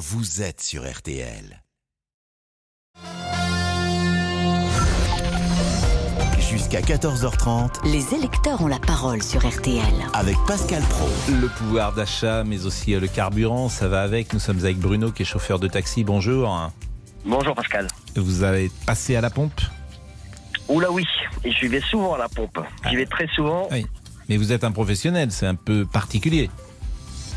vous êtes sur RTL. Jusqu'à 14h30 Les électeurs ont la parole sur RTL. avec Pascal Pro. Le pouvoir d'achat, mais aussi euh, le carburant, ça va avec. Nous sommes avec Bruno qui est chauffeur de taxi. Bonjour. Bonjour Pascal. Vous avez passé à la pompe? Oula oui, et je vais souvent à la pompe. J'y vais très souvent. Oui. Mais vous êtes un professionnel, c'est un peu particulier.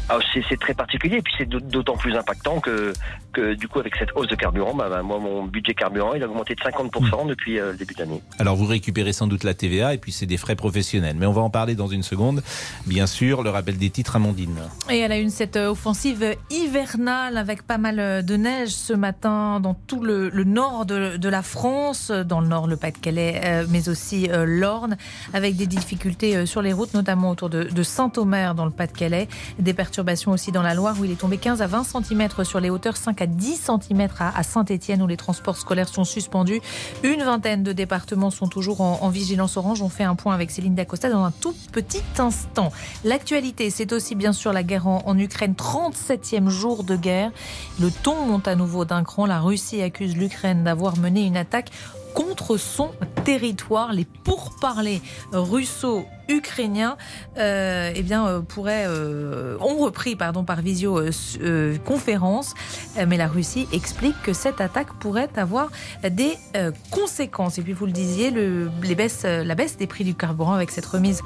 Ah, c'est très particulier, et puis c'est d'aut- d'autant plus impactant que, que du coup avec cette hausse de carburant, bah, bah, moi mon budget carburant il a augmenté de 50% depuis euh, le début d'année. Alors vous récupérez sans doute la TVA et puis c'est des frais professionnels. Mais on va en parler dans une seconde. Bien sûr, le rappel des titres, Amandine. Et elle a une cette euh, offensive hivernale avec pas mal euh, de neige ce matin dans tout le, le nord de, de la France, dans le nord le Pas-de-Calais, euh, mais aussi euh, l'Orne, avec des difficultés euh, sur les routes, notamment autour de, de Saint-Omer dans le Pas-de-Calais, des perturbations aussi dans la Loire où il est tombé 15 à 20 cm sur les hauteurs, 5 à 10 cm à, Saint-Étienne où les transports scolaires sont suspendus. Une vingtaine de départements sont toujours en, vigilance orange. On fait un point avec Céline Dacosta dans un tout petit instant. L'actualité, c'est aussi bien sûr la guerre en, Ukraine, 37e jour de guerre. Le ton monte à nouveau d'un cran. La Russie accuse l'Ukraine d'avoir mené une attaque contre son territoire. Les pourparlers russo-ukrainiens euh, eh bien, euh, pourraient, euh, ont repris pardon, par visioconférence. Euh, mais la Russie explique que cette attaque pourrait avoir des conséquences. Et puis vous le disiez, le, les baisses, la baisse des prix du carburant avec cette remise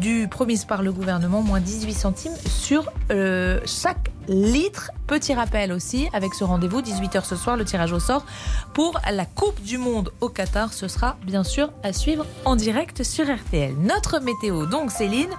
du promise par le gouvernement, moins 18 centimes sur chaque litre. Petit rappel aussi, avec ce rendez-vous, 18h ce soir, le tirage au sort pour la Coupe du Monde au Qatar. Ce sera bien sûr à suivre en direct sur RTL. Notre météo, donc Céline,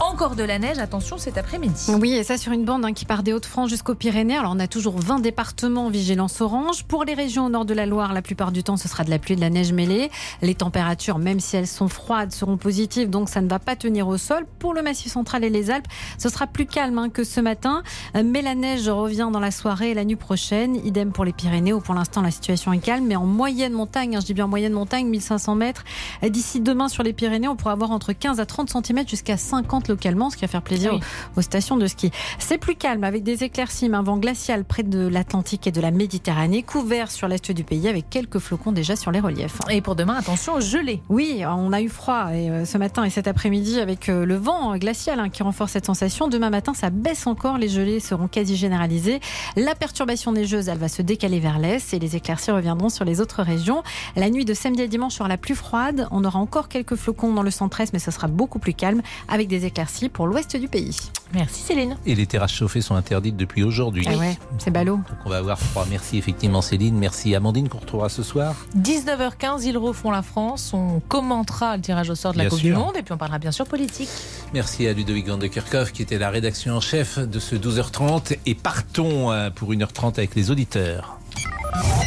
encore de la neige, attention cet après-midi. Oui, et ça sur une bande hein, qui part des Hauts-de-France jusqu'aux Pyrénées. Alors on a toujours 20 départements en vigilance orange. Pour les régions au nord de la Loire, la plupart du temps, ce sera de la pluie et de la neige mêlée. Les températures, même si elles sont froides, seront positives, donc ça ne va pas tenir au sol. Pour le Massif central et les Alpes, ce sera plus calme hein, que ce matin. Euh, Mais la neige revient dans la soirée et la nuit prochaine. Idem pour les Pyrénées, où pour l'instant la situation est calme. Mais en moyenne montagne, hein, je dis bien moyenne montagne, 1500 mètres. Euh, D'ici demain sur les Pyrénées, on pourra avoir entre 15 à 30 cm jusqu'à 50 localement, ce qui va faire plaisir Oui. aux, aux stations de ski. C'est plus calme avec des éclaircies, mais un vent glacial près de l'Atlantique et de la Méditerranée, couvert sur l'est du pays avec quelques flocons déjà sur les reliefs. Et pour demain, attention, gelé. Oui, on a eu froid et, euh, ce matin et cet après-midi avec euh, le vent glacial hein, qui renforce cette sensation. Demain matin, ça baisse encore. Les gelées seront quasi généralisées. La perturbation neigeuse, elle va se décaler vers l'est et les éclaircies reviendront sur les autres régions. La nuit de samedi à dimanche sera la plus froide. On aura encore quelques flocons dans le centre-est, mais ce sera beaucoup plus calme avec des éclaircies pour l'ouest du pays. Merci Céline. Et les terrasses chauffées sont interdites depuis aujourd'hui. Ah ouais, c'est ballot. Donc on va avoir froid. Merci effectivement Céline. Merci Amandine qu'on retrouvera ce soir. 19h15, ils refont la France. On commentera le tirage au sort de la Bien Coupe sûr. du Monde et puis on parlera bien sûr politique. Merci à Ludovic Van de Kerkhoff qui était la rédaction en chef de ce 12h30 et partons euh, pour 1h30 avec les auditeurs.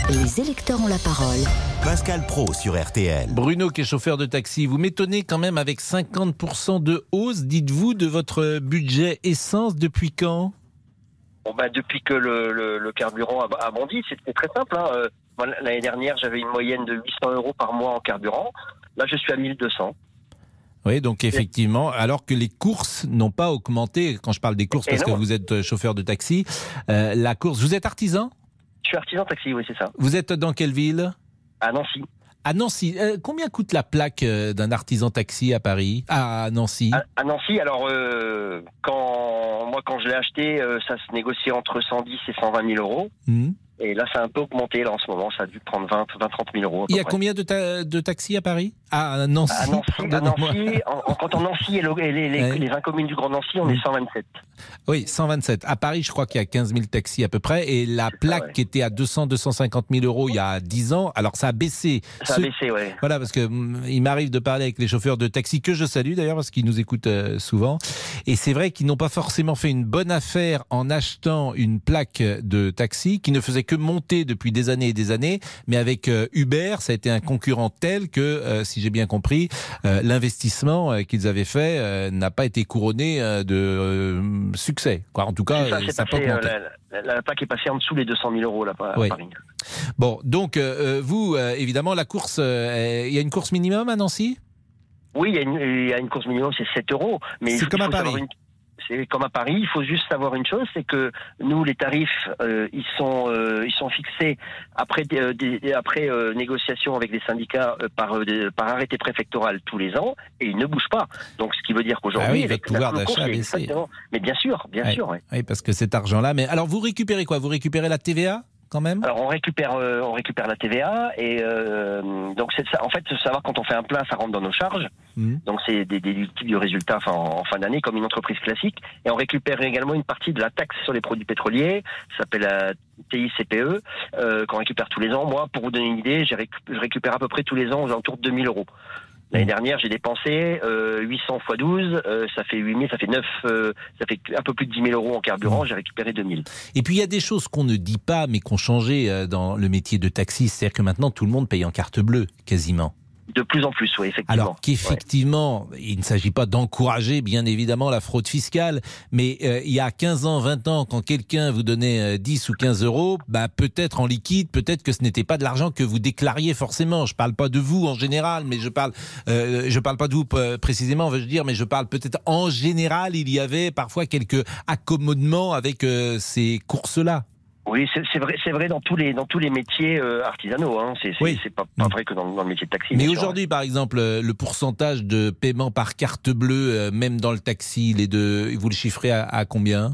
Les électeurs ont la parole. Pascal Pro sur RTL. Bruno qui est chauffeur de taxi, vous m'étonnez quand même avec 50% de hausse, dites-vous, de votre budget essence depuis quand? Bon bah depuis que le, le, le carburant a, bondi, c'était très simple. hein. Euh, L'année dernière, j'avais une moyenne de 800 euros par mois en carburant. Là, je suis à 1200. Oui, donc effectivement, alors que les courses n'ont pas augmenté, quand je parle des courses parce que vous êtes euh, chauffeur de taxi, euh, la course, vous êtes artisan? Je suis artisan taxi, oui, c'est ça. Vous êtes dans quelle ville À Nancy. À Nancy. Euh, combien coûte la plaque euh, d'un artisan taxi à Paris? À Nancy À, à Nancy, alors euh, quand moi quand je l'ai acheté, euh, ça se négociait entre 110 et 120 000 euros. Hmm. Et là, ça a un peu augmenté là en ce moment. Ça a dû prendre 20, 20 30 000 euros. Il y a près. combien de, ta- de taxis à Paris? À Nancy. À Nancy, à. Nancy en, en comptant Nancy et, le- et les, les, Ouais. les 20 communes du Grand Nancy, on est 127. Oui, 127. À Paris, je crois qu'il y a 15 000 taxis à peu près. Et la plaque ouais. qui était à 200, 250 000 euros il y a 10 ans, alors ça a baissé. Ça a baissé, ouais. Voilà, parce que hum, il m'arrive de parler avec les chauffeurs de taxi, que je salue d'ailleurs, parce qu'ils nous écoutent euh, souvent. Et c'est vrai qu'ils n'ont pas forcément fait une bonne affaire en achetant une plaque de taxi qui ne faisait que monter depuis des années et des années. Mais avec euh, Uber, ça a été un concurrent tel que, euh, si j'ai bien compris, euh, l'investissement euh, qu'ils avaient fait euh, n'a pas été couronné de succès. Quoi. En tout cas, ça, ça pas la, la- la plaque est passée en dessous les 200 000 euros là, à Oui. Paris. Bon, donc vous, évidemment, la course, il y a une course minimum à Nancy? Oui, il y, a une, il y a une course minimum, c'est 7 euros. mais C'est comme à Paris. C'est comme à Paris. Il faut juste savoir une chose, c'est que nous, les tarifs, euh, ils sont euh, ils sont fixés après euh, des- après euh, négociation avec les syndicats euh, par euh, des- par arrêté préfectoral tous les ans, et ils ne bougent pas. Donc, ce qui veut dire qu'aujourd'hui, Ah oui, avec votre pouvoir d'achat a baissé. Mais bien sûr, bien sûr. ouais. Oui, parce que cet argent-là. Mais alors, vous récupérez quoi? Vous récupérez la TVA quand même? Alors on récupère euh, on récupère la TVA et euh, donc c'est ça. En fait, savoir quand on fait un plein, ça rentre dans nos charges. Mhm. Donc c'est des déductibles du résultat enfin, en, en fin d'année comme une entreprise classique. Et on récupère également une partie de la taxe sur les produits pétroliers. Ça s'appelle la TICPE euh, qu'on récupère tous les ans. Moi, pour vous donner une idée, j'ai récu- je récupère à peu près tous les ans aux alentours de 2000 euros. L'année Mhm. dernière, j'ai dépensé euh, 800 x 12, euh, ça fait 8000, ça fait 9, euh, ça fait un peu plus de 10 000 euros en carburant. J'ai récupéré 2000. Et puis il y a des choses qu'on ne dit pas, mais qu'on changé euh, dans le métier de taxi. C'est-à-dire que maintenant tout le monde paye en carte bleue, quasiment. De plus en plus, oui, effectivement. Alors qu'effectivement, il ne s'agit pas d'encourager bien évidemment la fraude fiscale, mais euh, il y a 15 ans, 20 ans, quand quelqu'un vous donnait euh, 10 ou 15 euros, bah, peut-être en liquide, peut-être que ce n'était pas de l'argent que vous déclariez forcément. Je parle pas de vous en général, mais je parle, euh, je parle pas de vous euh, précisément, veux dire, mais je parle peut-être en général, il y avait parfois quelques accommodements avec euh, ces courses-là. Oui, c'est vrai, c'est vrai dans tous les dans tous les métiers euh, artisanaux. Hein. C'est Oui. pas, pas Mm. vrai que dans, dans le métier de taxi. Mais aujourd'hui, par exemple, euh, le pourcentage de paiement par carte bleue, euh, même dans le taxi, les deux, vous le chiffrez à, à combien?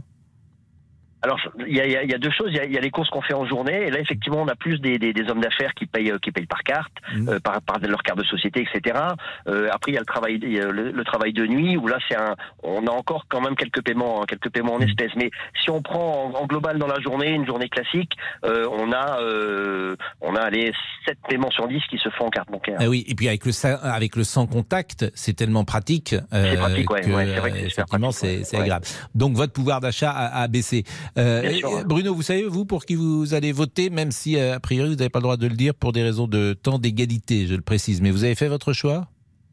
Alors, il y y y a deux choses. Il y y a les courses qu'on fait en journée, et là, effectivement, on a plus des, des, des hommes d'affaires qui payent, euh, qui payent par carte, Mhm. euh, par, par leur carte de société, etc. Euh, après, il y a le travail, a le, le travail de nuit, où là, c'est un, on a encore quand même quelques paiements, hein, quelques paiements en Mhm. espèces. Mais si on prend en, en global dans la journée, une journée classique, euh, on a, euh, on a les 7 paiements sur 10 qui se font en carte bancaire. Ah oui, et puis avec le avec le sans contact, c'est tellement pratique. euh, C'est pratique, ouais, que, ouais, c'est vrai que c'est euh, c'est ouais. Ouais. agréable. Donc votre pouvoir d'achat a, a baissé. Euh. Bruno, vous savez vous pour qui vous allez voter, même si euh, a priori vous n'avez pas le droit de le dire pour des raisons de temps d'égalité, je le précise. Mais vous avez fait votre choix?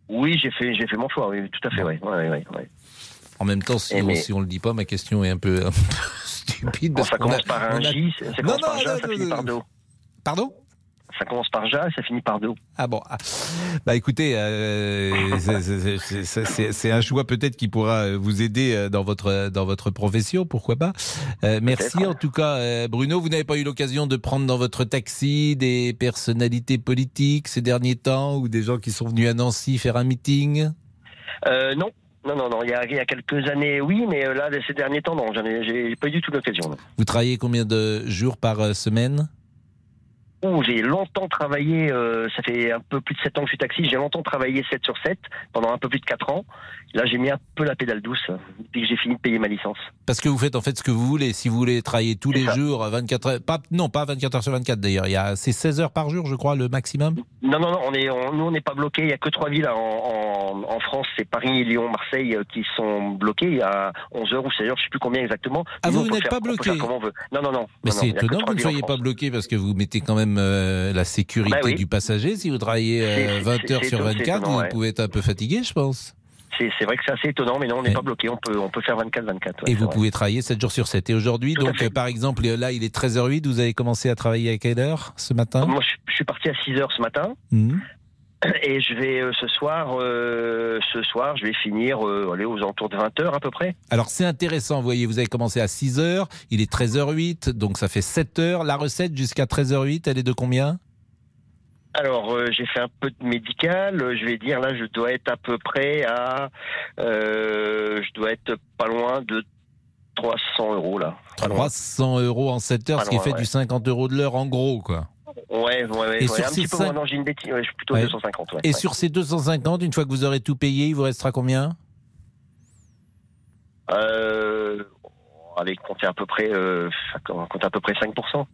Oui, j'ai fait, j'ai fait mon choix. Oui, tout à fait. Ouais, ouais, ouais, ouais. En même temps, si, on, mais- si on le dit pas, ma question est un peu, un peu stupide. Bon, ça a- commence par un a- J, ça Non, commence non, par J, non, ça non, finit non, par non. Do. Pardon? Ça commence par Ja, ça finit par Do. Ah bon, ah. bah écoutez, euh, c'est- un choix peut-être qui pourra euh, vous aider euh, dans votre dans votre profession, pourquoi pas. Euh, merci en tout cas, euh, Bruno. Vous n'avez pas eu l'occasion de prendre dans votre taxi des personnalités politiques ces derniers temps ou des gens qui sont venus à Nancy faire un meeting? Non. Non, non, non. Il y, a, il y a quelques années, oui, mais là, ces derniers temps, non. J'en ai, j'ai pas eu du tout l'occasion. Vous travaillez combien de jours par semaine? Ouh, j'ai longtemps travaillé, euh, ça fait un peu plus de 7 ans que je suis taxi, j'ai longtemps travaillé 7 sur 7, pendant un peu plus de 4 ans. Là, j'ai mis un peu la pédale douce, hein, depuis que j'ai fini de payer ma licence. Parce que vous faites en fait ce que vous voulez. Si vous voulez travailler tous les ça. jours, 24 heures, pas, non, pas 24 heures sur 24 d'ailleurs. Il y a, c'est 16 heures par jour, je crois, le maximum. Non, non, non, on est, on- nous, on n'est pas bloqué. Il y a que trois villes en, en, en France, c'est Paris, Lyon, Marseille, euh, qui sont bloquées. A 11 heures ou 16 heures, je sais plus combien exactement. Ah, vous peut n'êtes pas bloqué. Non, non, non. Mais c'est étonnant que vous ne soyez pas bloqué parce que vous mettez quand même euh, la sécurité Bah oui. du passager. Si vous travaillez euh, C'est- 20 c'est- heures sur étonnant, 24, c'est vous étonnant, pouvez être un peu fatigué, je pense. C'est vrai que c'est assez étonnant, mais non, on n'est Ouais. pas bloqué. On peut, on peut faire 24-24. ouais, Et vous vrai. pouvez travailler 7 jours sur 7. Et aujourd'hui, donc, par exemple, là, il est 13h08. Vous avez commencé à travailler à quelle heure ce matin Moi, je, je suis parti à 6 heures ce matin. Mhm. Et je vais euh, ce soir, euh, ce soir, je vais finir euh, aller aux alentours de 20 heures à peu près. Alors, c'est intéressant. Vous voyez, vous avez commencé à 6h. Il est 13h08. Donc, ça fait 7 heures. La recette jusqu'à 13h08, elle est de combien? Alors, euh, j'ai fait un peu de médical. Je vais dire là, je dois être à peu près à, je dois être pas loin de 300 euros là. Pas loin. 300 euros en 7 heures, Pas ce qui loin, fait ouais. du 50 euros de l'heure en gros, quoi. Ouais, ouais, ouais. Et ouais, sur un ces petit peu moins. Non, j'ai une bêtise. Ouais, je suis plutôt Ouais. 250. Ouais, Et sur ces 250, une fois que vous aurez tout payé, il vous restera combien? Euh, allez, compter à peu près, euh, compter à peu près 5%.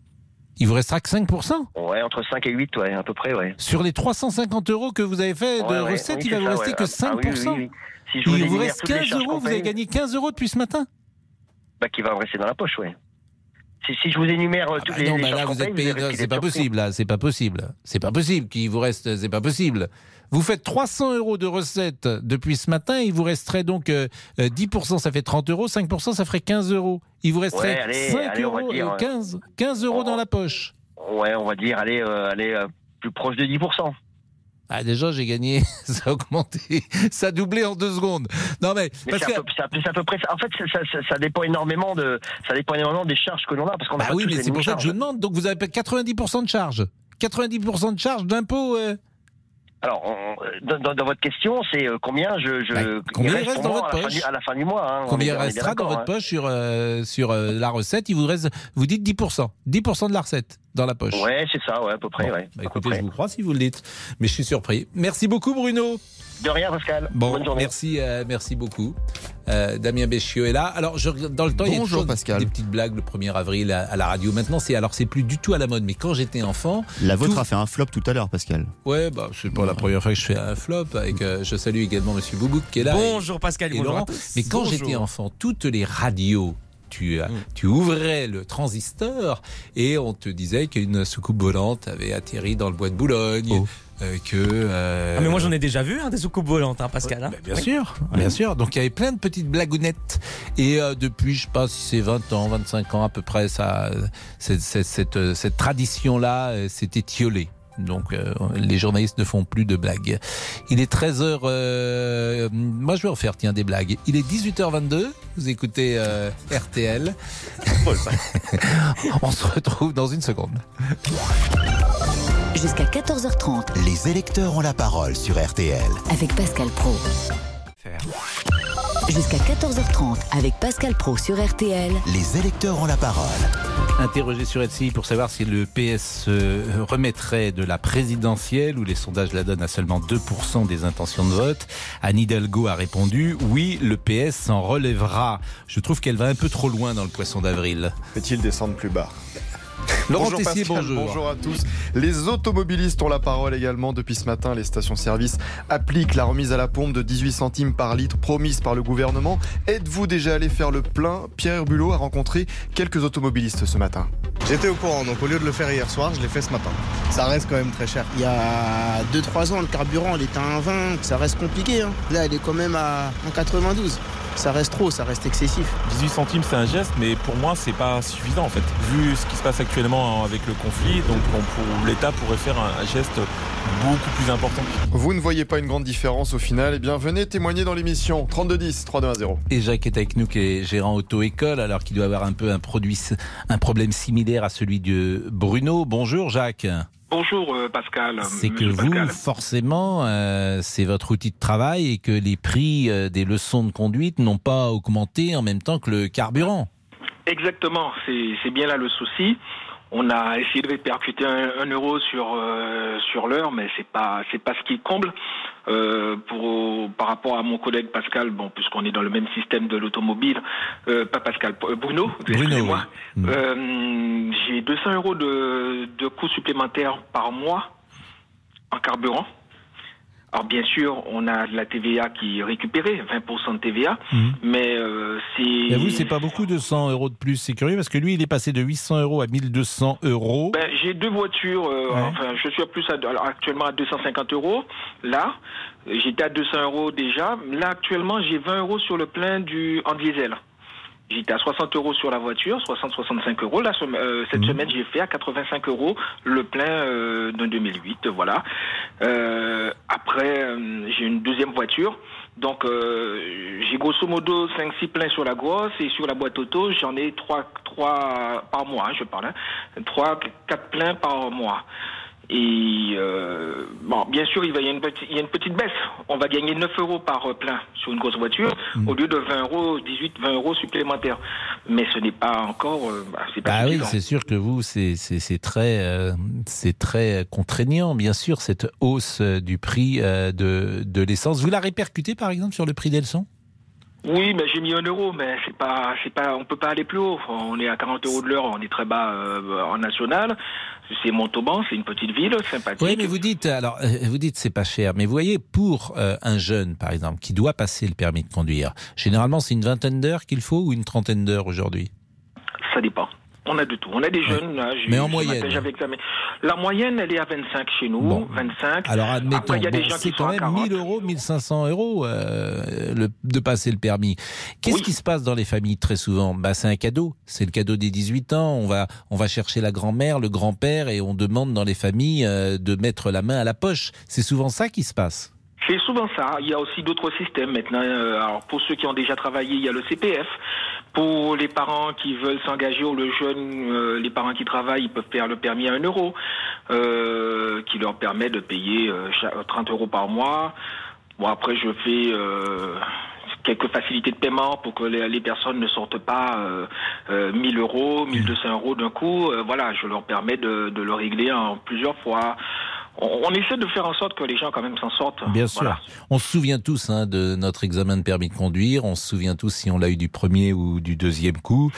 Il vous restera que 5% Ouais, entre 5 et 8, ouais, à peu près, ouais. Sur les 350 euros que vous avez fait de recettes, oui, il va vous ça, rester que Ah, oui, 5%. oui, oui, oui. Si je vous Il vous reste toutes les 15 charges euros, vous avez gagné 15 euros depuis ce matin? Bah, qui va me rester dans la poche, ouais. Si, si je vous énumère euh, Ah toutes bah les, non, les bah là vous êtes payé. C'est pas possible, là. C'est pas possible. C'est pas possible qu'il vous reste. C'est pas possible. Vous faites 300 euros de recettes depuis ce matin. Il vous resterait donc euh, euh, 10%, ça fait 30 euros. 5%, ça ferait 15 euros. Il vous resterait Ouais, allez, 5 allez, euros, dire, euh, euh, 15, 15 euros on- dans la poche. Ouais, on va dire, allez, euh, allez euh, plus proche de 10%. Ah, déjà, j'ai gagné, ça a augmenté, ça a doublé en deux secondes. Non, mais, Mais parce c'est que. à, peu- c'est à peu- c'est à peu près ça. En fait, ça, ça- ça dépend énormément de, ça dépend énormément des charges que l'on a, parce qu'on a Ah pas oui, mais c'est pour ça que je charges. demande. Donc, vous avez 90% de charge. 90% de charge d'impôt. euh. Alors, on- dans, votre question, c'est euh, combien je, je Bah, combien il reste dans votre à la, fin poche du, à la fin du mois hein. Combien il restera dans votre hein. poche sur, euh, sur euh, la recette? Il vous reste, vous dites 10%. 10% de la recette dans la poche. Ouais, c'est ça, ouais, à peu près. Bon, ouais, bah, à peu écoutez, près. je vous crois si vous le dites, mais je suis surpris. Merci beaucoup, Bruno. De rien, Pascal. Bon, Bonne journée. merci, euh, merci beaucoup. Euh, Damien Béchiot est là. Alors, je, dans le temps, il y a toujours Pascal. des petites blagues le 1er avril à, à la radio. Maintenant, c'est alors c'est plus du tout à la mode. Mais quand j'étais enfant, La vôtre Tout- a fait un flop tout à l'heure, Pascal. ouais, bah c'est pas la première fois que je fais un flop. Avec, euh, je salue également Monsieur Boubouk qui est là. Bonjour Pascal, et bonjour Laurent. à tous. Mais quand j'étais enfant, toutes les radios. Tu, Mm. tu ouvrais le transistor et on te disait qu'une soucoupe volante avait atterri dans le bois de Boulogne, Oh. euh, que euh, Ah, mais moi j'en ai déjà vu hein, des soucoupes volantes, hein, Pascal. hein. bah, bien Oui. sûr, bien sûr. Donc il y avait plein de petites blagounettes. Et euh, depuis, je sais pas si c'est 20 ans, 25 ans à peu près, ça, cette, euh, cette tradition-là euh, s'est étiolée. Donc euh, les journalistes ne font plus de blagues. Il est 13h. euh, moi je vais en faire tiens des blagues. Il est 18h22. Vous écoutez euh, RTL. On se retrouve dans une seconde. Jusqu'à 14h30 Les électeurs ont la parole sur RTL. avec Pascal Pro. Jusqu'à 14h30 avec Pascal Pro sur RTL. Les électeurs ont la parole. Interrogé sur LCI pour savoir si le PS euh, remettrait de la présidentielle, où les sondages la donnent à seulement 2% des intentions de vote. Anne Hidalgo a répondu oui, le PS s'en relèvera. Je trouve qu'elle va un peu trop loin dans le poisson d'avril. Fait-il descendre plus bas? Laurent bonjour Tessier, Pascal, bonjour. à tous. Les automobilistes ont la parole également. Depuis ce matin, les stations-service appliquent la remise à la pompe de 18 centimes par litre promise par le gouvernement. Êtes-vous déjà allé faire le plein? Pierre Bulot a rencontré quelques automobilistes ce matin. J'étais au courant, donc au lieu de le faire hier soir, je l'ai fait ce matin. Ça reste quand même très cher. Il y a 2-3 ans, le carburant, il était à 1,20. Ça reste compliqué. hein. Là, il est quand même à 1,92. Ça reste trop, ça reste excessif. 18 centimes, c'est un geste, mais pour moi, c'est pas suffisant en fait. Vu ce qui se passe actuellement avec le conflit, donc on pour- l'État pourrait faire un, un geste beaucoup plus important. Vous ne voyez pas une grande différence au final Eh bien, venez témoigner dans l'émission 3210 3210. Et Jacques est avec nous, qui est gérant auto-école, alors qu'il doit avoir un peu un produit, un problème similaire à celui de Bruno. Bonjour Jacques. Bonjour euh, Pascal. C'est que Monsieur vous, forcément, euh, c'est votre outil de travail et que les prix euh, des leçons de conduite n'ont pas augmenté en même temps que le carburant. Exactement, c'est bien là le souci. On a essayé de répercuter un, un euro sur euh, sur l'heure, mais c'est pas c'est pas ce qui comble. Euh, pour par rapport à mon collègue Pascal, bon puisqu'on est dans le même système de l'automobile, euh, pas Pascal, euh, Bruno, Bruno, excusez-moi. oui. Mm. Euh, J'ai 200 euros de de coûts supplémentaires par mois en carburant. Alors bien sûr, on a de la TVA qui est récupérée, 20% de TVA, Mhm. mais euh, c'est... Et vous, c'est pas beaucoup de 100 euros de plus. C'est curieux parce que lui, il est passé de 800 euros à 1200 euros. Ben, j'ai deux voitures. euh, Ouais. Enfin, je suis à plus à- actuellement à 250 euros. Là, j'étais à 200 euros déjà. Là, actuellement, j'ai 20 euros sur le plein du en diesel. J'étais à 60 euros sur la voiture, 60-65 euros. Là, euh, cette Mhm. semaine, j'ai fait à 85 euros le plein euh, de 2008. Voilà. Euh, après, euh, j'ai une deuxième voiture. Donc, euh, j'ai grosso modo 5-6 pleins sur la grosse et sur la boîte auto, j'en ai 3, trois par mois, hein, je parle. Hein, 3, 4 pleins par mois. Et euh, bon, bien sûr, il va y a une petite, il y a une petite baisse. On va gagner 9 euros par euh, plein sur une grosse voiture Mm. au lieu de 20 euros, 18, 20 euros supplémentaires. Mais ce n'est pas encore, euh, bah, c'est pas Ah oui, c'est sûr que vous, c'est c'est- c'est très, euh, c'est très contraignant, bien sûr, cette hausse euh, du prix euh, de, de l'essence. Vous la répercutez, par exemple, sur le prix des leçons? Oui, mais j'ai mis un euro, mais c'est pas, c'est pas, on peut pas aller plus haut. On est à 40 euros de l'heure, on est très bas euh, en national. C'est Montauban, c'est une petite ville sympathique. Oui, mais vous dites, alors, euh, vous dites c'est pas cher, mais vous voyez, pour euh, un jeune, par exemple, qui doit passer le permis de conduire, généralement, c'est une vingtaine d'heures qu'il faut ou une trentaine d'heures aujourd'hui? Ça dépend. On a de tout. On a des jeunes. là, Mais en moyenne. La moyenne, elle est à 25 chez nous. Bon. 25. Alors admettons, Après, y a des bon, gens c'est qui quand même 40. 1000 euros, 1500 euros euh, le- de passer le permis. Qu'est-ce Oui. qui se passe dans les familles très souvent? Bah, C'est un cadeau. C'est le cadeau des 18 ans. On va, on va chercher la grand-mère, le grand-père et on demande dans les familles euh, de mettre la main à la poche. C'est souvent ça qui se passe? C'est souvent ça. Il y a aussi d'autres systèmes maintenant. Euh, Alors pour ceux qui ont déjà travaillé, il y a le CPF. Pour les parents qui veulent s'engager ou le jeune, euh, les parents qui travaillent, ils peuvent faire le permis à 1 euro, euh, qui leur permet de payer euh, cha- 30 euros par mois. Bon après je fais euh, quelques facilités de paiement pour que les, personnes ne sortent pas euh, euh, 1000 euros, 1200 euros d'un coup. Euh, voilà, je leur permets de, de le régler en plusieurs fois. On, on essaie de faire en sorte que les gens quand même s'en sortent. Bien sûr. On se souvient tous hein, de notre examen de permis de conduire. On se souvient tous si on l'a eu du premier ou du deuxième coup.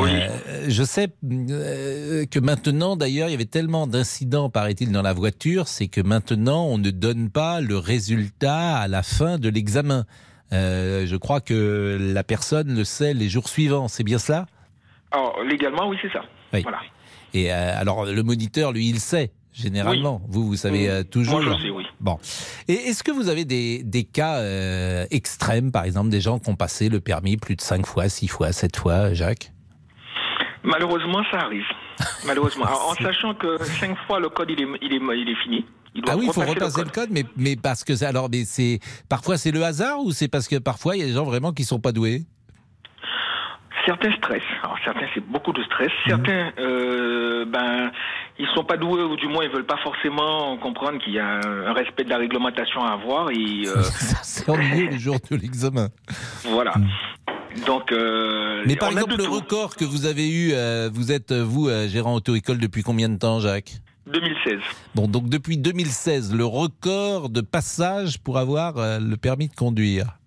Euh, je sais euh, que maintenant, d'ailleurs, il y avait tellement d'incidents, paraît-il, dans la voiture, c'est que maintenant, on ne donne pas le résultat à la fin de l'examen. Euh, je crois que la personne le sait les jours suivants. C'est bien cela? Alors, légalement, oui, c'est ça. Oui. Voilà. Et euh, alors, le moniteur, lui, il sait. Généralement, vous, vous savez euh, toujours. Moi, je sais, oui. Bon. Et est-ce que vous avez des, des cas euh, extrêmes, par exemple, des gens qui ont passé le permis plus de 5 fois, 6 fois, 7 fois, Jacques? Malheureusement, ça arrive. Malheureusement. Alors, en sachant que cinq fois le code, il est, il est, il est fini. Il Ah oui, il faut repasser le code, mais, mais parce que ça, alors, mais c'est parfois c'est le hasard ou c'est parce que parfois il y a des gens vraiment qui sont pas doués? Certains stress. Alors certains c'est beaucoup de stress. Mhm. Certains euh, ben ils sont pas doués ou du moins ils veulent pas forcément comprendre qu'il y a un, respect de la réglementation à avoir et euh, C'est ennuyeux le jour de l'examen. voilà. Donc euh, Mhm. Mais par exemple, le tout. record que vous avez eu, euh, vous êtes euh, vous gérant auto-école depuis combien de temps, Jacques? 2016. Bon, donc depuis 2016, le record de passage pour avoir le permis de conduire.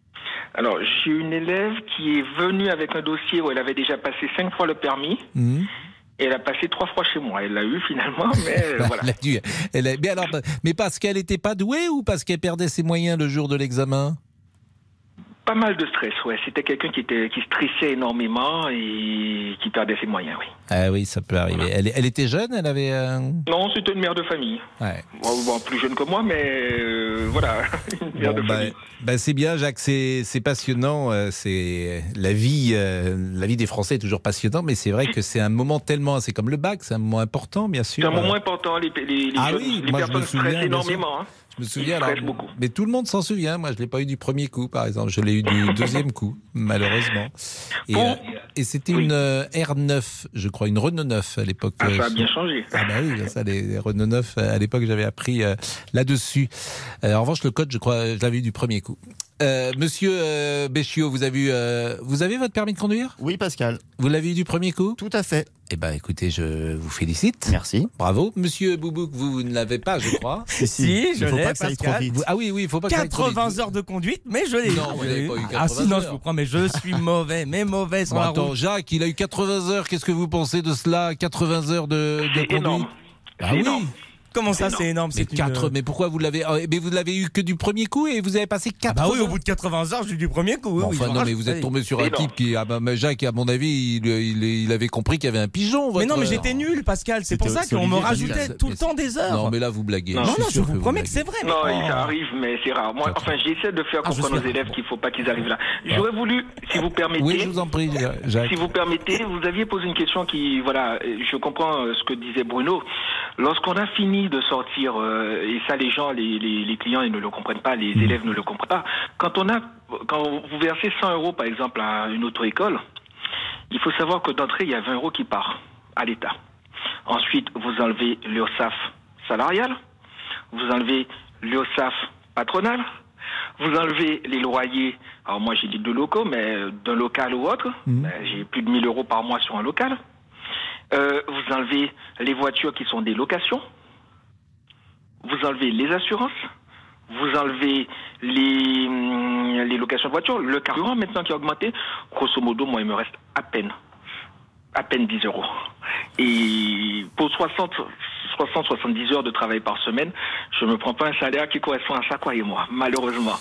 Alors j'ai une élève qui est venue avec un dossier où elle avait déjà passé cinq fois le permis. Mhm. Et elle a passé trois fois chez moi. Elle l'a eu finalement, mais euh, voilà. Elle a dû- elle a- mais alors, mais parce qu'elle n'était pas douée ou parce qu'elle perdait ses moyens le jour de l'examen? Pas mal de stress, ouais. C'était quelqu'un qui était qui stressait énormément et qui perdait ses moyens, oui. Ah oui, ça peut arriver. Elle, elle était jeune, elle avait. euh, Non, c'était une mère de famille. Ouais. Bon, bon, plus jeune que moi, mais euh, voilà, Bon, de bah, bah, c'est bien, Jacques, c'est c'est passionnant. euh, C'est la vie, euh, la vie des Français est toujours passionnante, mais c'est vrai que c'est un moment tellement, c'est comme le bac, c'est un moment important, bien sûr. C'est un moment important. Les, les, les, Ah oui, les moi, je me personnes souviens, stressent énormément. hein. Je me souviens, alors, beaucoup. mais tout le monde s'en souvient. Moi, je l'ai pas eu du premier coup, par exemple. Je l'ai eu du deuxième coup, malheureusement. Et, Bon. euh, et c'était une euh, R9, je crois, une Renault 9 à l'époque. Ah, ça a Euh, bien changé. Ah bah oui, ça, les, les Renault 9, euh, à l'époque, j'avais appris euh, là-dessus. Euh, en revanche, le code, je crois, je l'avais eu du premier coup. Euh, monsieur euh, Béchiot, vous avez, eu, euh, vous avez votre permis de conduire? Oui, Pascal. Vous l'avez eu du premier coup? Tout à fait. Eh ben, écoutez, je vous félicite. Merci. Bravo. Monsieur Boubouk, vous, vous ne l'avez pas, je crois. Si, Si, je Il faut l'ai, pas que ça aille trop Pascal. vite. Vous- ah oui, oui, il faut pas que ça aille trop vite. 80 heures de conduite, mais je l'ai eu. Non, vous n'avez pas eu Ah 80 si, non, je vous crois, mais je suis mauvais, mais mauvais sur Bon, la attends, route. Jacques, il a eu 80 heures. Qu'est-ce que vous pensez de cela? 80 heures de, conduite énorme. Ah oui. énorme. Comment ça, c'est énorme Mais c'est une- quatre, mais pourquoi vous l'avez ah, Mais vous l'avez eu que du premier coup et vous avez passé 4 Ah bah oui, au bout de 80 heures, j'ai eu du premier coup. oui, Bon, oui, enfin, non, mais vous êtes tombé sur un type qui, ah bah, Jacques, à mon avis, il, il, il avait compris qu'il y avait un pigeon. Mais non, mais j'étais nul, Pascal. C'est pour ça qu'on me rajoutait tout le temps des heures. Non, mais là, vous blaguez. Non, Non, je vous que promets que c'est vrai. Non, ça arrive, mais c'est rare. Moi, enfin, j'essaie de faire Ah, comprendre aux élèves qu'il ne faut pas qu'ils arrivent là. J'aurais voulu, si vous permettez, Oui, je vous en prie, Jacques. Si vous permettez, vous aviez posé une question qui, voilà, euh, je comprends euh, ce que disait Bruno. Lorsqu'on a fini de sortir, euh, et ça les gens, les, les, les clients, ils ne le comprennent pas, les élèves ne le comprennent pas. Quand on a, quand vous versez 100 euros par exemple à une auto-école, il faut savoir que d'entrée il y a 20 euros qui part à l'État. Ensuite, vous enlevez l'URSSAF salarial, vous enlevez l'URSSAF patronal, vous enlevez les loyers. Alors moi j'ai dit deux locaux, mais euh, d'un local ou autre, ben, j'ai plus de 1000 euros par mois sur un local. Euh, vous enlevez les voitures qui sont des locations. Vous enlevez les assurances. Vous enlevez les, hum, les locations de voitures. Le carburant maintenant qui a augmenté. Grosso modo, moi il me reste à peine à peine 10 euros. Et pour 60, 60-70 heures de travail par semaine, je me prends pas un salaire qui correspond à ça, croyez-moi, malheureusement.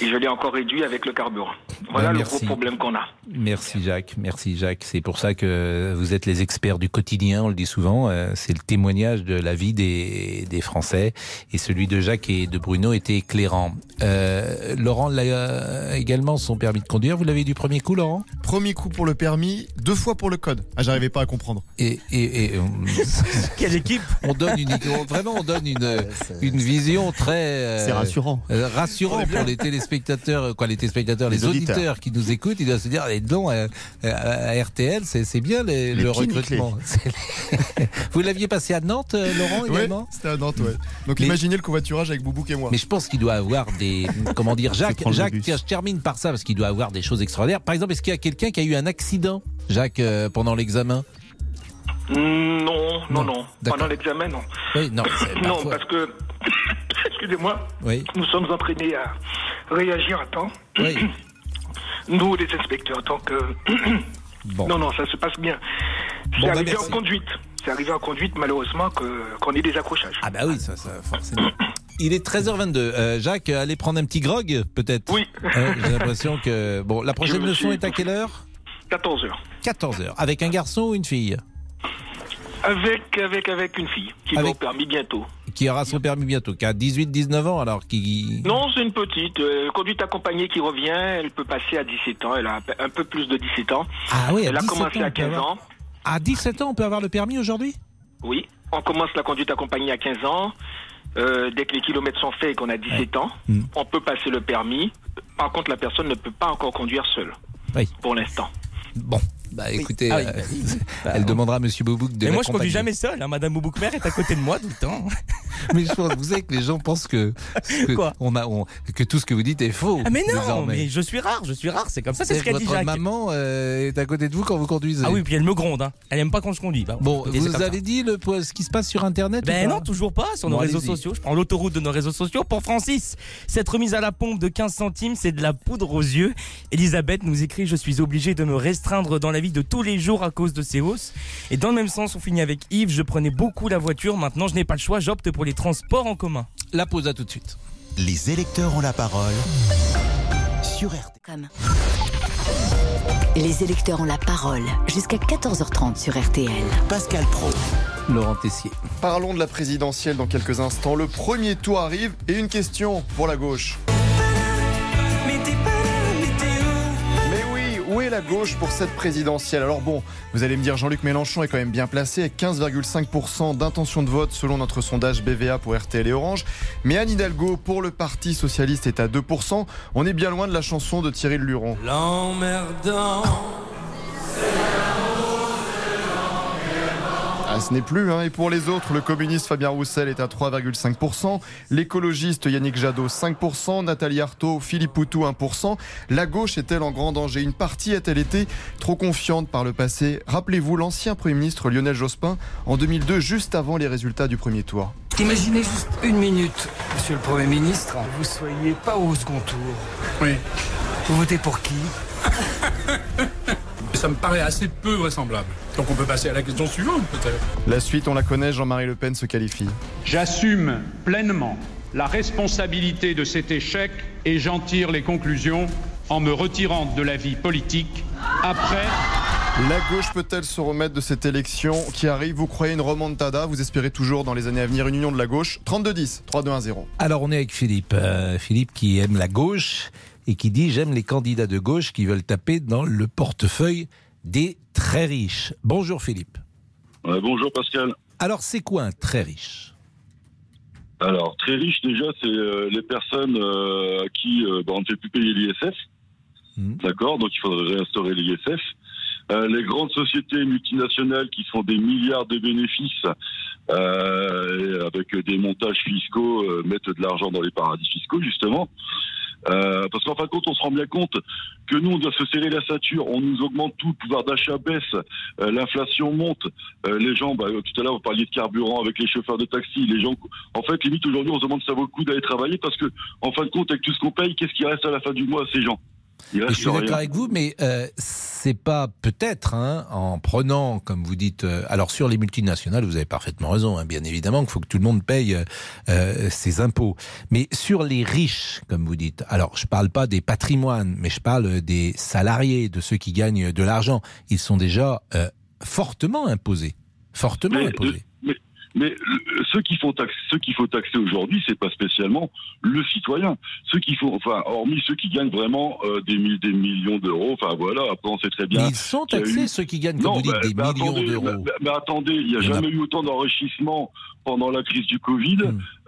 Et je l'ai encore réduit avec le carburant. Voilà Ben, le gros problème qu'on a. Merci Jacques, merci Jacques. C'est pour ça que vous êtes les experts du quotidien, on le dit souvent. Euh, C'est le témoignage de la vie des, des Français. Et celui de Jacques et de Bruno était éclairant. Euh, Laurent l'a euh, également son permis de conduire. Vous l'avez du premier coup, Laurent? Premier coup pour le permis, deux fois pour le code. Ah, j'arrivais pas à comprendre. Et, et, et on- Quelle équipe? on donne une on- vraiment on donne une une vision très euh, rassurant. euh, rassurant pour les téléspectateurs euh, quoi les téléspectateurs les, Les auditeurs. auditeurs. qui nous écoutent ils doivent se dire les dons à, à RTL c'est c'est bien les- Les le recrutement vous l'aviez passé à Nantes euh, Laurent Ouais, également c'était à Nantes, ouais. Donc Mais- imaginez le covoiturage avec Boubouk et moi. mais je pense qu'il doit avoir des comment dire Jacques Jacques tiens, je termine par ça parce qu'il doit avoir des choses extraordinaires par exemple est-ce qu'il y a quelqu'un qui a eu un accident Jacques euh, pendant l'examen? Non, non, Non, non. d'accord. Pendant l'examen, non. oui non Non, parfois- parce que, excusez-moi, oui nous sommes entraînés à réagir à temps. oui Nous, les inspecteurs, donc... euh, bon Non, non, ça se passe bien. C'est Bon, bah, arrivé en conduite. C'est arrivé en conduite, malheureusement, qu'on ait des accrochages. Ah bah oui, ça, ça forcément. Il est 13h22. Euh, Jacques, allez prendre un petit grog, peut-être Oui. Euh, J'ai l'impression que... Bon, la prochaine leçon suis- est à quelle heure? 14 heures. 14h. Avec un garçon ou une fille? Avec, avec, avec une fille qui va Avec- au permis bientôt. Qui aura son permis bientôt, qui a 18-19 ans, alors qui... Non, c'est une petite. euh, conduite accompagnée qui revient. Elle peut passer à 17 ans. Elle a un peu plus de 17 ans. Ah oui, à Elle a 17 commencé ans, à on peut 15 avoir- ans. À 17 ans, on peut avoir le permis aujourd'hui? Oui. On commence la conduite accompagnée à 15 ans. Euh, dès que les kilomètres sont faits et qu'on a 17 ans, Mm. on peut passer le permis. Par contre, la personne ne peut pas encore conduire seule. Oui. Pour l'instant. Bon, bah écoutez, Ah oui, euh, bah oui. Bah, elle demandera à Monsieur Boubouk de Mais moi, je conduis jamais seul. Hein. Madame Bouboukmer est à côté de moi tout le temps. Mais je pense, vous savez que les gens pensent que, que, Quoi on a, on- que tout ce que vous dites est faux. Ah, mais non, désormais. mais je suis rare, je suis rare. C'est comme ça, c'est ce qu'a dit votre Jacques. maman euh, est à côté de vous quand vous conduisez. Ah oui, puis elle me gronde. Hein. Elle aime pas quand je conduis. Bah, Bon, écoutez, vous ça. avez dit le, ce qui se passe sur Internet Ben non, toujours pas sur Bon, nos réseaux sociaux. Je prends l'autoroute de nos réseaux sociaux. Pour Francis, cette remise à la pompe de 15 centimes, c'est de la poudre aux yeux. Elisabeth nous écrit Je suis obligé de me restreindre dans la vie de tous les jours à cause de ces hausses. Et dans le même sens, on finit avec Yves Je prenais beaucoup la voiture. Maintenant, je n'ai pas le choix. J'opte pour les transports en commun. La pause à tout de suite. Les électeurs ont la parole sur RTL. Les électeurs ont la parole jusqu'à 14h30 sur RTL. Pascal Pro. Laurent Tessier. Parlons de la présidentielle dans quelques instants. Le premier tour arrive et une question pour la gauche. La gauche pour cette présidentielle Alors bon, vous allez me dire Jean-Luc Mélenchon est quand même bien placé avec 15,5% d'intention de vote selon notre sondage BVA pour RTL et Orange. Mais Anne Hidalgo pour le Parti Socialiste est à 2%. On est bien loin de la chanson de Thierry Luron. L'emmerdant. Ah, ce n'est plus. Hein. Et pour les autres, le communiste Fabien Roussel est à 3,5%, l'écologiste Yannick Jadot 5%, Nathalie Arthaud, Philippe Poutou 1%. La gauche est-elle en grand danger? Une partie a-t-elle été trop confiante par le passé? Rappelez-vous l'ancien Premier ministre Lionel Jospin en 2002, juste avant les résultats du premier tour. Imaginez juste une minute, monsieur le Premier ministre, vous soyez pas au second tour. Oui. Vous votez pour qui? Ça me paraît assez peu vraisemblable. Donc on peut passer à la question suivante peut-être. La suite, on la connaît, Jean-Marie Le Pen se qualifie. J'assume pleinement la responsabilité de cet échec et j'en tire les conclusions en me retirant de la vie politique après. La gauche peut-elle se remettre de cette élection qui arrive? Vous croyez une remontada? Vous espérez toujours dans les années à venir une union de la gauche? 32-10, 3-2-1-0. Alors on est avec Philippe. Euh, Philippe qui aime la gauche et qui dit j'aime les candidats de gauche qui veulent taper dans le portefeuille des très riches. Bonjour Philippe. Ouais, bonjour Pascal. Alors c'est quoi un très riche? Alors, très riche déjà, c'est euh, les personnes euh, à qui euh, bah, on ne fait plus payer l'ISF. D'accord Donc il faudrait réinstaurer l'ISF. Les grandes sociétés multinationales qui font des milliards de bénéfices avec des montages fiscaux mettent de l'argent dans les paradis fiscaux justement. Euh, parce qu'en fin de compte, on se rend bien compte que nous, on doit se serrer la ceinture, on nous augmente tout, le pouvoir d'achat baisse, euh, l'inflation monte, euh, les gens, bah, tout à l'heure, vous parliez de carburant avec les chauffeurs de taxi, les gens, en fait, limite aujourd'hui, on se demande si ça vaut le coup d'aller travailler parce que, en fin de compte, avec tout ce qu'on paye, qu'est-ce qui reste à la fin du mois à ces gens? Je suis d'accord avec vous, mais euh, c'est pas peut-être hein, en prenant, comme vous dites, euh, alors sur les multinationales, vous avez parfaitement raison, hein, bien évidemment qu'il faut que tout le monde paye euh, euh, ses impôts. Mais sur les riches, comme vous dites, alors je parle pas des patrimoines, mais je parle des salariés, de ceux qui gagnent de l'argent. Ils sont déjà fortement imposés, fortement Mais, imposés. Mais, ceux qu'il faut taxer, ceux qu'il faut taxer aujourd'hui, c'est pas spécialement le citoyen. Ceux qui font, enfin, hormis ceux qui gagnent vraiment euh, des, mi- des millions d'euros, enfin voilà. Après, on sait très bien. Mais ils sont qu'il taxés, eu- ceux qui gagnent, comme Non, vous dites, bah, des bah, millions d'euros. bah, mais attendez, il n'y a- jamais eu autant d'enrichissement pendant la crise du Covid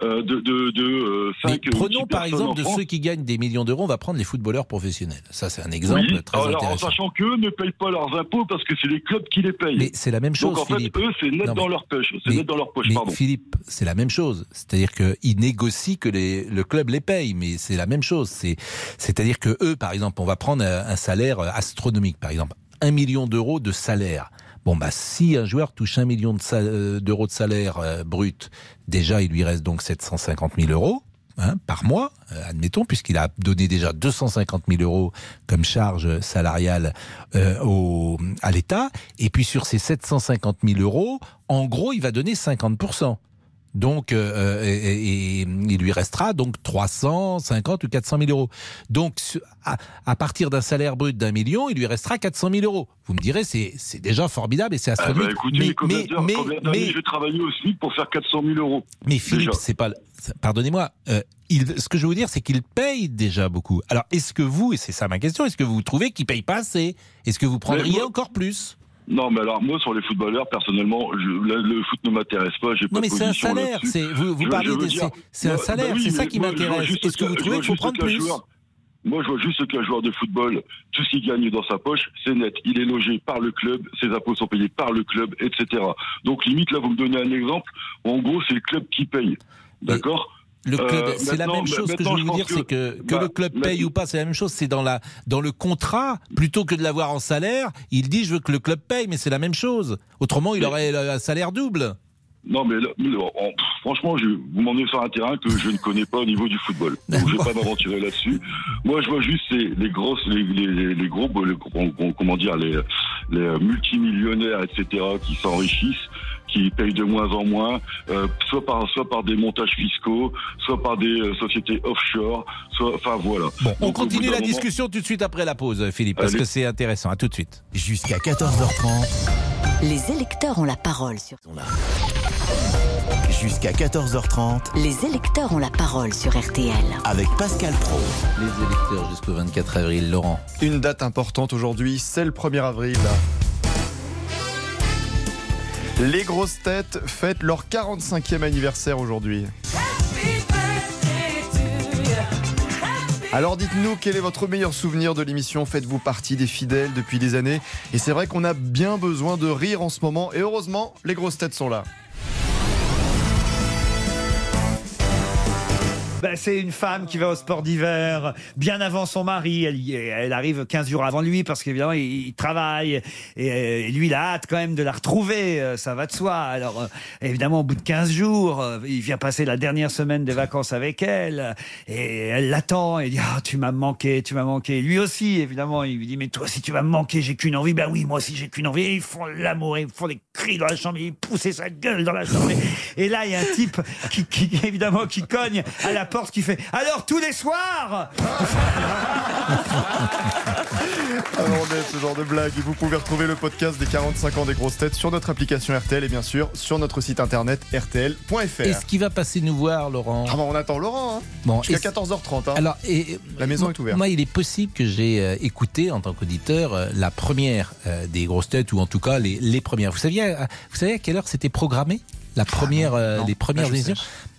euh, de, de, de euh, Mais prenons par exemple en de France. ceux qui gagnent des millions d'euros, on va prendre les footballeurs professionnels. Ça, c'est un exemple Oui, très alors, en intéressant. sachant qu'eux ne payent pas leurs impôts parce que c'est les clubs qui les payent. Mais c'est la même chose, Donc en fait, eux, c'est net dans leur poche. C'est net dans leur poche, mais pardon. Philippe, c'est la même chose. C'est-à-dire qu'ils négocient que les, le club les paye, mais c'est la même chose. C'est, c'est-à-dire que eux, par exemple, on va prendre un salaire astronomique, par exemple, un million d'euros de salaire. Bon, bah, si un joueur touche un million euh, d'euros de salaire euh, brut, déjà, il lui reste donc 750 000 euros. hein, par mois, euh, admettons, puisqu'il a donné déjà 250 000 euros comme charge salariale au, à l'État. Et puis sur ces 750 000 euros, en gros, il va donner 50 donc, euh, et, et il lui restera donc 350 ou 400 000 euros. Donc, à, à partir d'un salaire brut d'un million, il lui restera 400 000 euros. Vous me direz, c'est déjà formidable et c'est Ah bah, astronomique. écoutez, mais, combien mais, mais, mais- je vais travailler au SMIC pour faire 400 000 euros mais Philippe, c'est pas. Pardonnez-moi. euh, il, ce que je veux vous dire, c'est qu'il paye déjà beaucoup. Alors, est-ce que vous, et c'est ça ma question, est-ce que vous trouvez qu'il paye pas assez? Est-ce que vous prendriez moi- encore plus? Non, mais alors moi sur les footballeurs, personnellement, je, le, le foot ne m'intéresse pas. J'ai Non, pas mais de c'est un salaire. c'est- Vous, vous Je- parlez de. c'est- un salaire, bah oui, c'est ça mais qui m'intéresse. Est-ce que vous trouvez qu'il faut prendre plus joueur- Moi, je vois juste qu'un joueur de football, tout ce qu'il gagne dans sa poche, c'est net. Il est logé par le club, ses impôts sont payés par le club, etc. Donc, limite, là, vous me donnez un exemple. En gros, c'est le club qui paye. D'accord? Le club, Euh, c'est la même chose que je veux vous dire, c'est que que bah, le club paye ou pas, c'est la même chose. C'est dans la dans le contrat plutôt que de l'avoir en salaire. Il dit je veux que le club paye, mais c'est la même chose. Autrement, il aurait un salaire double. Non, mais là, franchement, je, vous m'emmenez sur un terrain que je ne connais pas au niveau du football. Donc, je ne vais pas m'aventurer là-dessus. Moi, je vois juste les grosses, les, les, les, gros, comment dire, les multimillionnaires, etc., qui s'enrichissent, qui payent de moins en moins, euh, soit par, soit par des montages fiscaux, soit par des euh, sociétés offshore, soit, enfin voilà. Bon, on Donc, continue la moment- discussion tout de suite après la pause, Philippe, parce Allez. que c'est intéressant. À tout de suite. Jusqu'à 14h30. Les électeurs ont la parole sur Jusqu'à 14h30. Les électeurs ont la parole sur RTL. Avec Pascal Pro. Les électeurs jusqu'au 24 avril, Laurent. Une date importante aujourd'hui, c'est le 1er avril. Les grosses têtes fêtent leur 45e anniversaire aujourd'hui. Alors dites-nous quel est votre meilleur souvenir de l'émission Faites-vous partie des fidèles depuis des années? Et c'est vrai qu'on a bien besoin de rire en ce moment et heureusement les grosses têtes sont là. Ben, c'est une femme qui va au sport d'hiver bien avant son mari. Elle, elle arrive 15 jours avant lui parce qu'évidemment, il, il travaille. Et, lui, il a hâte quand même de la retrouver. euh, Ça va de soi. Alors, euh, évidemment, au bout de 15 jours, euh, il vient passer la dernière semaine des vacances avec elle. Et elle l'attend. Et dit Ah, Tu m'as manqué, tu m'as manqué. Lui aussi, évidemment, il lui dit Mais toi, si tu vas me manquer, j'ai qu'une envie. Ben oui, moi aussi, j'ai qu'une envie. Et ils font l'amour, ils font des cris dans la chambre, ils poussent sa gueule dans la chambre. Et là, il y a un type qui, qui, évidemment, qui cogne à la porte, qui fait Alors tous les soirs Alors on aime ce genre de blague et vous pouvez retrouver le podcast des 45 ans des grosses têtes sur notre application RTL et bien sûr sur notre site internet rtl.fr. Est-ce qu'il va passer nous voir, Laurent Ah bah on attend Laurent, hein. Bon, jusqu'à est-ce- 14h30. hein. Alors, et, La maison est ouverte. Moi, il est possible que j'ai euh, écouté en tant qu'auditeur euh, la première euh, des grosses têtes, ou en tout cas les, les premières. Vous saviez, vous savez à quelle heure c'était programmé? La première, non. les premières Ah, émissions?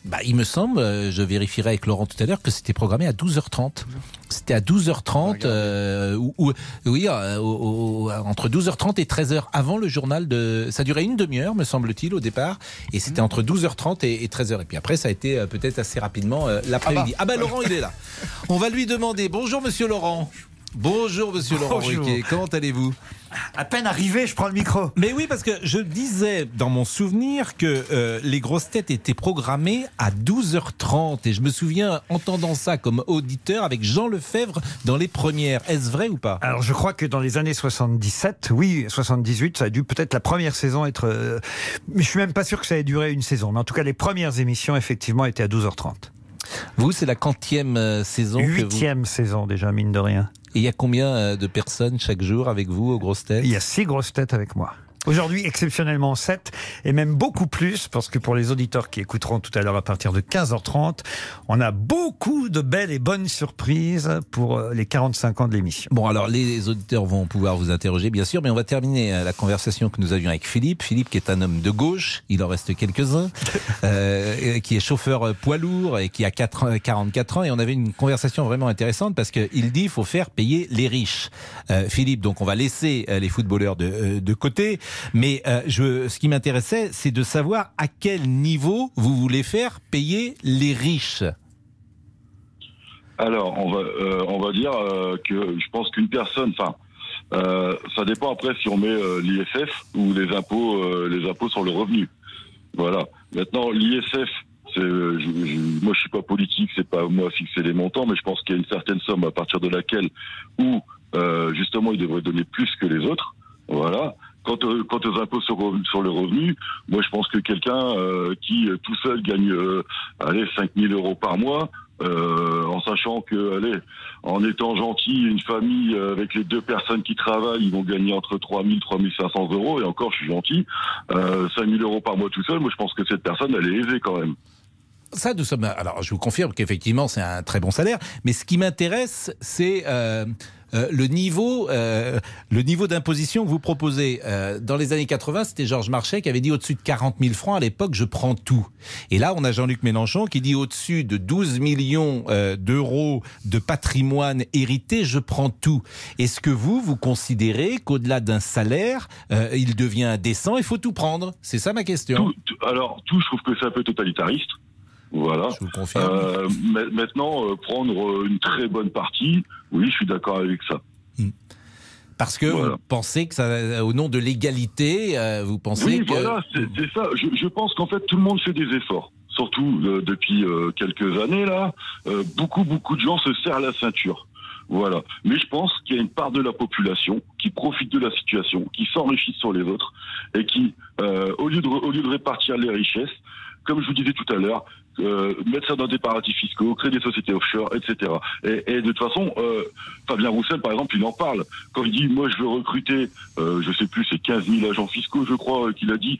Bah, Il me semble, euh, je vérifierai avec Laurent tout à l'heure, que c'était programmé à 12h30. C'était à 12h30, euh, ou, ou- oui, euh, au- au- entre 12h30 et 13h avant le journal de. Ça durait une demi-heure, me semble-t-il, au départ, et c'était entre 12h30 et, et 13h. Et puis après, ça a été peut-être assez rapidement euh, l'après-midi. Ah bah, Laurent, il est là. On va lui demander. Bonjour, monsieur Laurent. Bonjour Monsieur Laurent Bonjour. Ruquier, comment allez-vous À peine arrivé, je prends le micro. Mais oui, parce que je disais dans mon souvenir que euh, les grosses têtes étaient programmées à 12h30 et je me souviens entendant ça comme auditeur avec Jean Lefebvre dans les premières. Est-ce vrai ou pas? Alors je crois que dans les années 77, oui, 78, ça a dû peut-être la première saison être... euh, mais je suis même pas sûr que ça ait duré une saison. Mais en tout cas, les premières émissions, effectivement, étaient à 12h30. Vous, c'est la quantième euh, saison que vous... Huitième saison déjà, mine de rien. Il y a combien euh, de personnes chaque jour avec vous aux grosses têtes? Il y a six grosses têtes avec moi. Aujourd'hui, exceptionnellement 7, et même beaucoup plus, parce que pour les auditeurs qui écouteront tout à l'heure à partir de 15h30, on a beaucoup de belles et bonnes surprises pour euh, les 45 ans de l'émission. Bon, alors les auditeurs vont pouvoir vous interroger, bien sûr, mais on va terminer euh, la conversation que nous avions avec Philippe. Philippe, qui est un homme de gauche, il en reste quelques-uns, euh, qui est chauffeur euh, poids lourd et qui a 4 ans- 44 ans. Et on avait une conversation vraiment intéressante parce qu'il dit il faut faire payer les riches. Euh, Philippe, donc on va laisser les footballeurs de, de côté, mais euh, je, ce qui m'intéressait, c'est de savoir à quel niveau vous voulez faire payer les riches. Alors, on va, euh, on va dire euh, que je pense qu'une personne, enfin, ça dépend après si on met l'ISF ou les impôts, les impôts sur le revenu. Voilà. Maintenant, l'ISF, c'est, je, je- moi, je suis pas politique, c'est pas moi fixer les montants, mais je pense qu'il y a une certaine somme à partir de laquelle, où justement, il devrait donner plus que les autres. Voilà. Quant, aux- quant aux impôts sur, le revenu, moi, je pense que quelqu'un euh, qui euh, tout seul gagne, euh, allez, 5 000 euros par mois, euh, en sachant que, allez, en étant gentil, une famille euh, avec les deux personnes qui travaillent, ils vont gagner entre 3 000 3 500 euros. Et encore, je suis gentil. Euh, 5 000 euros par mois tout seul, moi, je pense que cette personne, elle est aisée quand même. Ça, nous sommes. Alors, je vous confirme qu'effectivement, c'est un très bon salaire. Mais ce qui m'intéresse, c'est euh, le niveau, euh, le niveau d'imposition que vous proposez. Euh, dans les années 80, c'était Georges Marchais qui avait dit au-dessus de 40 000 francs à l'époque, je prends tout. Et là, on a Jean-Luc Mélenchon qui dit au-dessus de 12 millions d'euros de patrimoine hérité, je prends tout. Est-ce que vous, vous considérez qu'au-delà d'un salaire, il devient décent, il faut tout prendre? C'est ça ma question. Alors, tout, je trouve que c'est un peu totalitariste. Voilà. Je vous confirme. Euh, ma- maintenant, euh, prendre euh, une très bonne partie, oui, je suis d'accord avec ça. Parce que vous pensez que ça, au nom de l'égalité, euh, vous pensez Oui, que voilà, c'est ça. Je, je pense qu'en fait, tout le monde fait des efforts. Surtout depuis quelques années, là, beaucoup, beaucoup de gens se serrent la ceinture. Voilà. Mais je pense qu'il y a une part de la population qui profite de la situation, qui s'enrichit sur les autres et qui, euh, au, lieu de, au lieu de répartir les richesses, comme je vous disais tout à l'heure, euh, mettre ça dans des paradis fiscaux, créer des sociétés offshore, etc. Et, de toute façon, euh, Fabien Roussel, par exemple, il en parle. Quand il dit, moi, je veux recruter, euh, je sais plus, c'est 15 000 agents fiscaux, je crois, euh, qu'il a dit,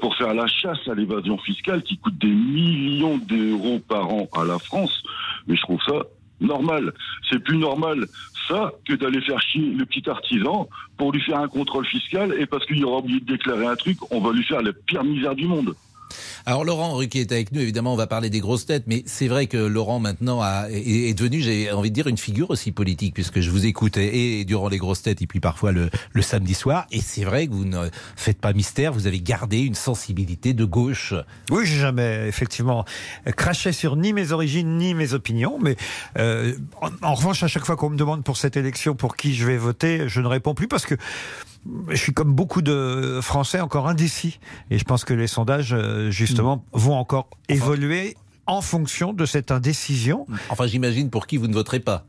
pour faire la chasse à l'évasion fiscale qui coûte des millions d'euros par an à la France. Mais je trouve ça normal. C'est plus normal ça que d'aller faire chier le petit artisan pour lui faire un contrôle fiscal et parce qu'il aura oublié de déclarer un truc, on va lui faire la pire misère du monde. Alors Laurent Ruquier est avec nous, évidemment on va parler des grosses têtes, mais c'est vrai que Laurent maintenant est, devenu, j'ai envie de dire, une figure aussi politique, puisque je vous écoute et, durant les grosses têtes et puis parfois le, samedi soir, et c'est vrai que vous ne faites pas mystère, vous avez gardé une sensibilité de gauche. Oui, j'ai jamais effectivement craché sur ni mes origines ni mes opinions, mais euh, en, en revanche, à chaque fois qu'on me demande pour cette élection pour qui je vais voter, je ne réponds plus parce que je suis comme beaucoup de Français encore indécis. Et je pense que les sondages, euh, justement, vont encore évoluer en fonction de cette indécision. Enfin, j'imagine pour qui vous ne voterez pas.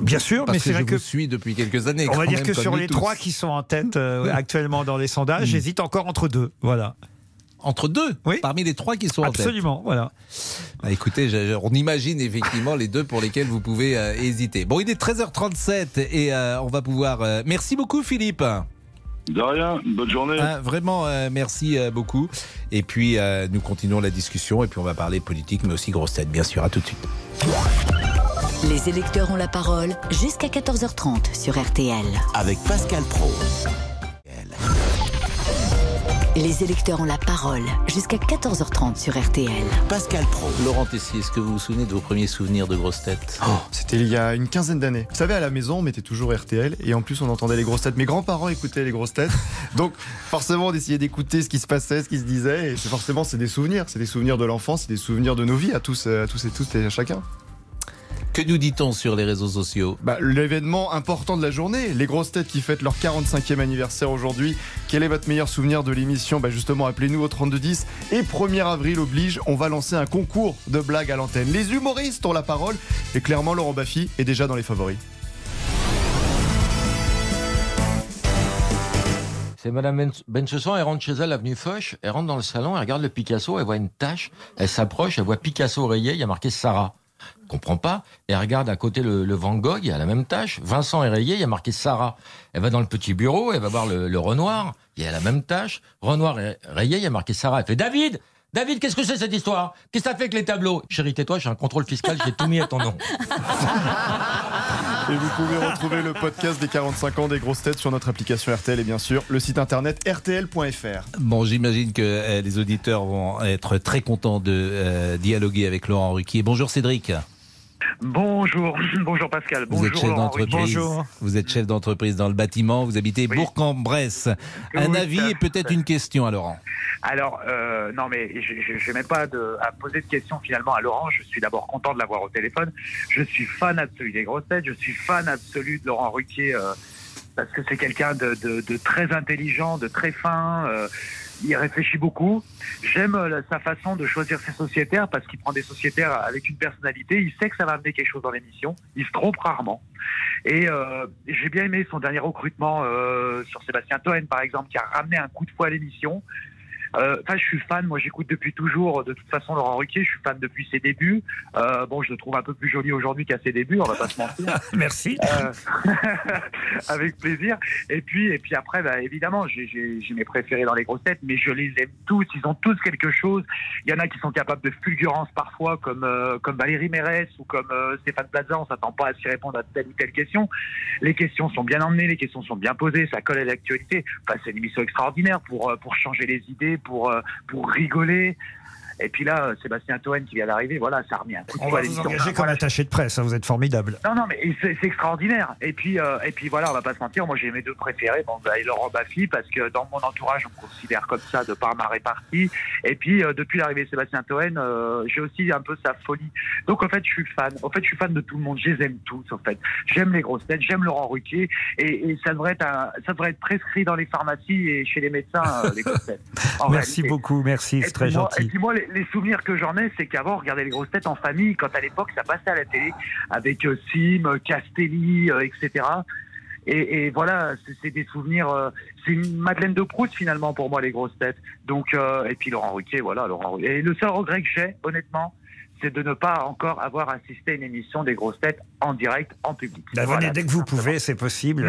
Bien sûr, Parce mais c'est que vrai je que vous suis depuis quelques années. on va dire que sur les tous. trois qui sont en tête euh, actuellement dans les sondages, j'hésite encore entre deux. Voilà. Entre deux Oui. Parmi les trois qui sont en tête Absolument, voilà. Bah, écoutez, je- je- on imagine effectivement les deux pour lesquels vous pouvez euh, hésiter. Bon, il est 13h37 et euh, on va pouvoir... Merci beaucoup Philippe. De rien, bonne journée. Ah, vraiment, euh, merci euh, beaucoup. Et puis, euh, nous continuons la discussion et puis on va parler politique, mais aussi grosse tête, bien sûr. À tout de suite. Les électeurs ont la parole jusqu'à 14h30 sur RTL. Avec Pascal Pro. Les électeurs ont la parole jusqu'à 14h30 sur RTL. Pascal Pro. Laurent Tessier, est-ce que vous vous souvenez de vos premiers souvenirs de grosse tête Oh, C'était il y a une quinzaine d'années. Vous savez, à la maison, on mettait toujours RTL et en plus, on entendait les grosses têtes. Mes grands-parents écoutaient les grosses têtes. Donc, forcément, on essayait d'écouter ce qui se passait, ce qui se disait. Et c'est forcément, c'est des souvenirs. C'est des souvenirs de l'enfance, c'est des souvenirs de nos vies à tous, euh, à tous et toutes et à chacun. Que nous dit-on sur les réseaux sociaux? Bah, L'événement important de la journée, les grosses têtes qui fêtent leur 45e anniversaire aujourd'hui. Quel est votre meilleur souvenir de l'émission? Bah Justement, appelez-nous au 3210. Et 1er avril oblige, on va lancer un concours de blagues à l'antenne. Les humoristes ont la parole. Et clairement, Laurent Baffy est déjà dans les favoris. C'est Madame Ben- Bensoussan, elle rentre chez elle, avenue Foch, elle rentre dans le salon, elle regarde le Picasso, elle voit une tache, elle s'approche, elle voit Picasso rayé, il y a marqué Sarah. Comprend pas, elle regarde à côté le, Van Gogh, il a la même tache, Vincent est rayé, il y a marqué Sarah. Elle va dans le petit bureau, elle va voir le, le Renoir, il a la même tache, Renoir est rayé, il y a marqué Sarah. Elle fait David David, qu'est-ce que c'est cette histoire? Qu'est-ce que ça fait avec les tableaux? Chérie, tais-toi, j'ai un contrôle fiscal, j'ai tout mis à ton nom. Et vous pouvez retrouver le podcast des 45 ans des grosses têtes sur notre application RTL et bien sûr le site internet rtl.fr. Bon, j'imagine que euh, les auditeurs vont être très contents de euh, dialoguer avec Laurent Ruquier. Bonjour Cédric. Bonjour, bonjour Pascal. Vous êtes bonjour chef d'entreprise. Vous êtes chef d'entreprise dans le bâtiment. Vous habitez Bourg-en-Bresse. Un Oui, avis ça- et peut-être une question à Laurent. Alors, euh, non, mais je n'ai même pas de, à poser de questions finalement à Laurent. Je suis d'abord content de l'avoir au téléphone. Je suis fan absolu des grosses têtes. Je suis fan absolu de Laurent Ruquier euh, parce que c'est quelqu'un de, de- de très intelligent, de très fin. euh, il réfléchit beaucoup. J'aime euh, sa façon de choisir ses sociétaires parce qu'il prend des sociétaires avec une personnalité. Il sait que ça va amener quelque chose dans l'émission. Il se trompe rarement. Et euh, j'ai bien aimé son dernier recrutement euh, sur Sébastien Toen, par exemple, qui a ramené un coup de fouet à l'émission. Euh, Enfin, je suis fan. Moi, j'écoute depuis toujours. De toute façon, Laurent Ruquier, je suis fan depuis ses débuts. Euh, bon, je le trouve un peu plus joli aujourd'hui qu'à ses débuts. On va pas se mentir. Merci. Euh, avec plaisir. Et puis, et puis après, bah, évidemment, j'ai- mes préférés dans les grosses têtes, mais je les aime tous. Ils ont tous quelque chose. Il y en a qui sont capables de fulgurance parfois, comme euh, comme Valérie Mérès ou comme euh, Stéphane Plaza. On s'attend pas à s'y répondre à telle ou telle question. Les questions sont bien emmenées, les questions sont bien posées, ça colle à l'actualité. Enfin, c'est une émission extraordinaire pour euh, pour changer les idées, pour euh, pour rigoler. Et puis là, euh, Sébastien Toen qui vient d'arriver, voilà, ça a remis un coup de On va vous engager comme attaché de presse, hein, vous êtes formidable. Non, non, mais c'est extraordinaire. Et puis, euh, et puis voilà, on va pas se mentir. Moi, j'ai mes deux préférés, bon, bah, et Laurent Baffy, parce que dans mon entourage, on me considère comme ça de par ma répartie. Et puis, euh, depuis l'arrivée de Sébastien Toen, euh, j'ai aussi un peu sa folie. Donc, en fait, je suis fan. En fait, je suis fan de tout le monde. Je les aime tous, en fait. J'aime les grosses têtes, j'aime Laurent Ruquier, et, et ça devrait être, un- ça devrait être prescrit dans les pharmacies et chez les médecins, euh, les grosses têtes. Merci réalité. beaucoup, merci, c'est très moi- gentil. Et puis moi, les, les souvenirs que j'en ai, c'est qu'avant, on regardait les grosses têtes en famille, quand à l'époque, ça passait à la télé, avec euh, Sim, euh, Castelli, euh, etc. Et, et voilà, c'est- des souvenirs. euh, c'est une Madeleine de Proust finalement pour moi, les grosses têtes. Donc, euh, et puis Laurent Ruquier, voilà, Laurent. Ruquier. Et le seul regret que j'ai, honnêtement, c'est de ne pas encore avoir assisté à une émission des grosses têtes en direct, en public. Bah, venez dès que vous pouvez, c'est possible.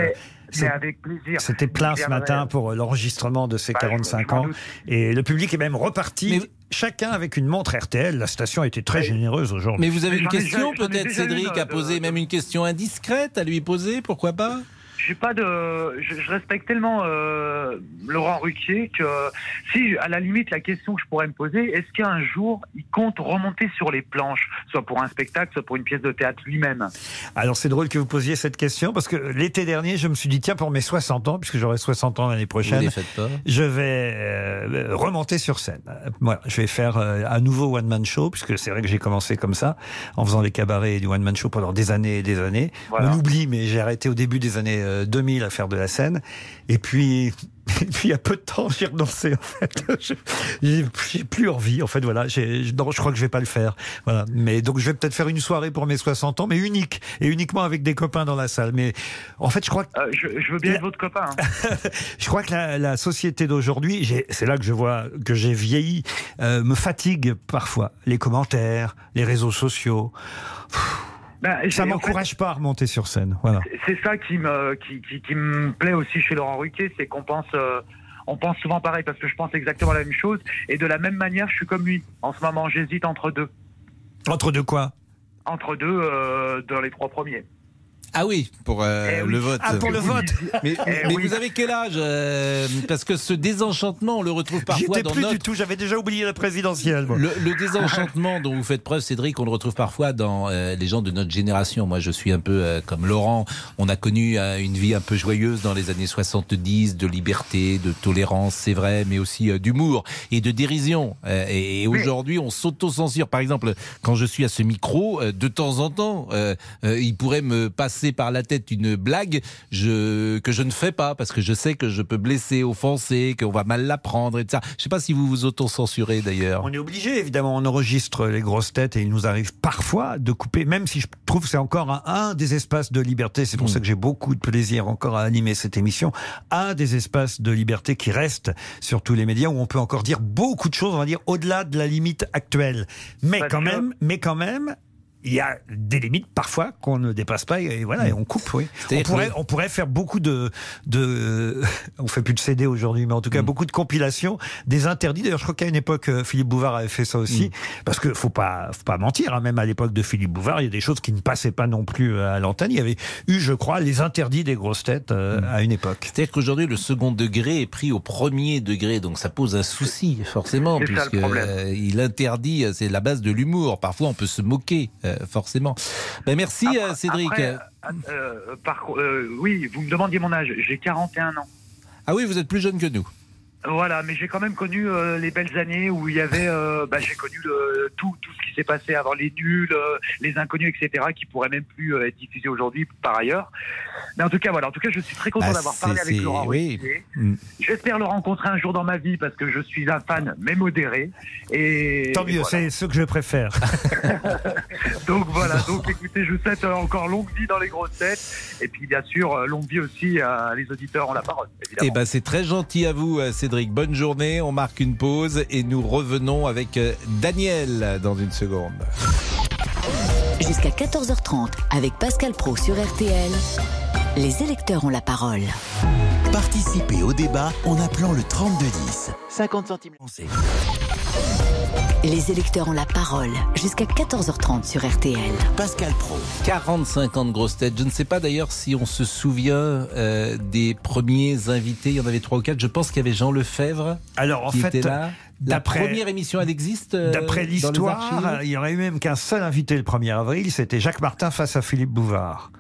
Mais, avec plaisir. C'était plein ce matin pour l'enregistrement de ces Bah, je- 45 je m'en ans. Et le public est même reparti, chacun avec une montre RTL. La station a été très généreuse aujourd'hui. Mais vous avez une question peut-être, Cédric, à euh, poser, même une question indiscrète à lui poser, pourquoi pas? J'ai pas de, je, je respecte tellement euh, Laurent Ruquier que si, à la limite, la question que je pourrais me poser, est-ce qu'un jour il compte remonter sur les planches, soit pour un spectacle, soit pour une pièce de théâtre lui-même? Alors c'est drôle que vous posiez cette question parce que l'été dernier, je me suis dit tiens pour mes 60 ans, puisque j'aurai 60 ans l'année prochaine, je vais euh, remonter sur scène. Euh, Voilà, je vais faire euh, un nouveau one man show puisque c'est vrai que j'ai commencé comme ça en faisant des cabarets et du one man show pendant des années et des années. Voilà. On oublie, mais j'ai arrêté au début des années euh, 2000 à faire de la scène et puis. Et puis il y a peu de temps, j'ai renoncé en fait. J'ai plus envie en fait. Voilà, non, je crois que je vais pas le faire. Voilà. Mais donc je vais peut-être faire une soirée pour mes 60 ans, mais unique et uniquement avec des copains dans la salle. Mais en fait, je crois que Euh, je, je veux bien être votre copain. hein. je crois que la, la société d'aujourd'hui, c'est là que je vois que j'ai vieilli, euh, me fatigue parfois. Les commentaires, les réseaux sociaux. J'ai- Ça en fait, m'encourage pas à remonter sur scène. Voilà. C'est ça qui me, qui, qui, qui me plaît aussi chez Laurent Ruquier, c'est qu'on pense, euh, on pense souvent pareil parce que je pense exactement la même chose. Et de la même manière, je suis comme lui. En ce moment, j'hésite entre deux. Entre deux quoi? Entre deux, euh, dans les trois premiers. Ah oui, pour euh, Eh oui. le vote. Ah, pour le vote. Mais, Eh mais oui. vous avez quel âge euh, Parce que ce désenchantement, on le retrouve parfois dans plus notre... du tout, j'avais déjà oublié la présidentielle. moi. Le, le désenchantement dont vous faites preuve, Cédric, on le retrouve parfois dans euh, les gens de notre génération. Moi, je suis un peu comme Laurent. On a connu une vie un peu joyeuse dans les années 70, de liberté, de tolérance, c'est vrai, mais aussi d'humour et de dérision. Et et aujourd'hui, on s'auto-censure. Par exemple, quand je suis à ce micro, de temps en temps, il pourrait me passer par la tête une blague je, que je ne fais pas parce que je sais que je peux blesser, offenser, qu'on va mal l'apprendre et tout ça. Je sais pas si vous vous auto-censurez d'ailleurs. On est obligé, évidemment, on enregistre les grosses têtes et il nous arrive parfois de couper, même si je trouve que c'est encore un, un des espaces de liberté, c'est pour ça que j'ai beaucoup de plaisir encore à animer cette émission, un des espaces de liberté qui reste sur tous les médias où on peut encore dire beaucoup de choses, on va dire au-delà de la limite actuelle. Mais quand même, mais quand même, il y a des limites parfois qu'on ne dépasse pas et voilà, et on coupe, oui. On pourrait, on pourrait faire beaucoup de, de, on fait plus de CD aujourd'hui, mais en tout cas beaucoup de compilations des interdits. D'ailleurs, je crois qu'à une époque, euh, Philippe Bouvard avait fait ça aussi, parce que faut pas, faut pas mentir, hein, même à l'époque de Philippe Bouvard, il y a des choses qui ne passaient pas non plus euh, à l'antenne. Il y avait eu, je crois, les interdits des grosses têtes euh, à une époque. C'est-à-dire qu'aujourd'hui, le second degré est pris au premier degré, donc ça pose un souci, forcément, C'est ça, le puisque problème. euh, il interdit, euh, c'est la base de l'humour. Parfois, on peut se moquer, euh, forcément. Ben, merci, Cédric. Après, euh, par, euh, oui, vous me demandiez mon âge. J'ai 41 ans. Ah oui, vous êtes plus jeune que nous. Voilà, mais j'ai quand même connu euh, les belles années où il y avait, euh, bah, j'ai connu le, tout, tout ce qui s'est passé avant les nuls, euh, les inconnus, etc., qui pourraient même plus euh, être diffusés aujourd'hui par ailleurs. Mais en tout cas, voilà, en tout cas, je suis très content Ah, d'avoir c'est- parlé avec c'est- Laurent. oui. Mm. J'espère le rencontrer un jour dans ma vie parce que je suis un fan, mais modéré. Et Tant mieux, et voilà. c'est ce que je préfère. Donc voilà, donc écoutez, je vous souhaite euh, encore longue vie dans les grosses têtes. Et puis bien sûr, euh, longue vie aussi à les auditeurs ont la parole. Eh ben, c'est très gentil à vous, euh, Bonne journée. On marque une pause et nous revenons avec euh, Daniel dans une seconde. Jusqu'à 14h30 avec Pascal Pro sur RTL. Les électeurs ont la parole. Participez au débat en appelant le 3210. 50 centimes. Les électeurs ont la parole jusqu'à 14h30 sur RTL. Pascal Pro. 45 ans de grosse tête. Je ne sais pas d'ailleurs si on se souvient euh, des premiers invités. Il y en avait trois ou quatre. Je pense qu'il y avait Jean Lefebvre. Alors en qui fait, était là. La première émission, elle existe. euh, D'après l'histoire, il y aurait eu même qu'un seul invité le 1er avril, c'était Jacques Martin face à Philippe Bouvard.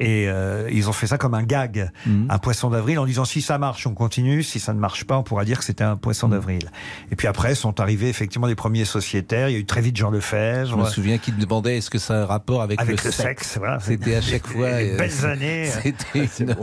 Et euh, ils ont fait ça comme un gag, Mhm. un poisson d'avril, en disant si ça marche, on continue, si ça ne marche pas, on pourra dire que c'était un poisson Mhm. d'avril. Et puis après sont arrivés effectivement les premiers sociétaire. Il y a eu très vite Jean Lefebvre. Je me souviens qu'il demandait est-ce que ça a un rapport avec, Avec le sexe, voilà. C'était à chaque fois. Les euh, belles années. C'était une,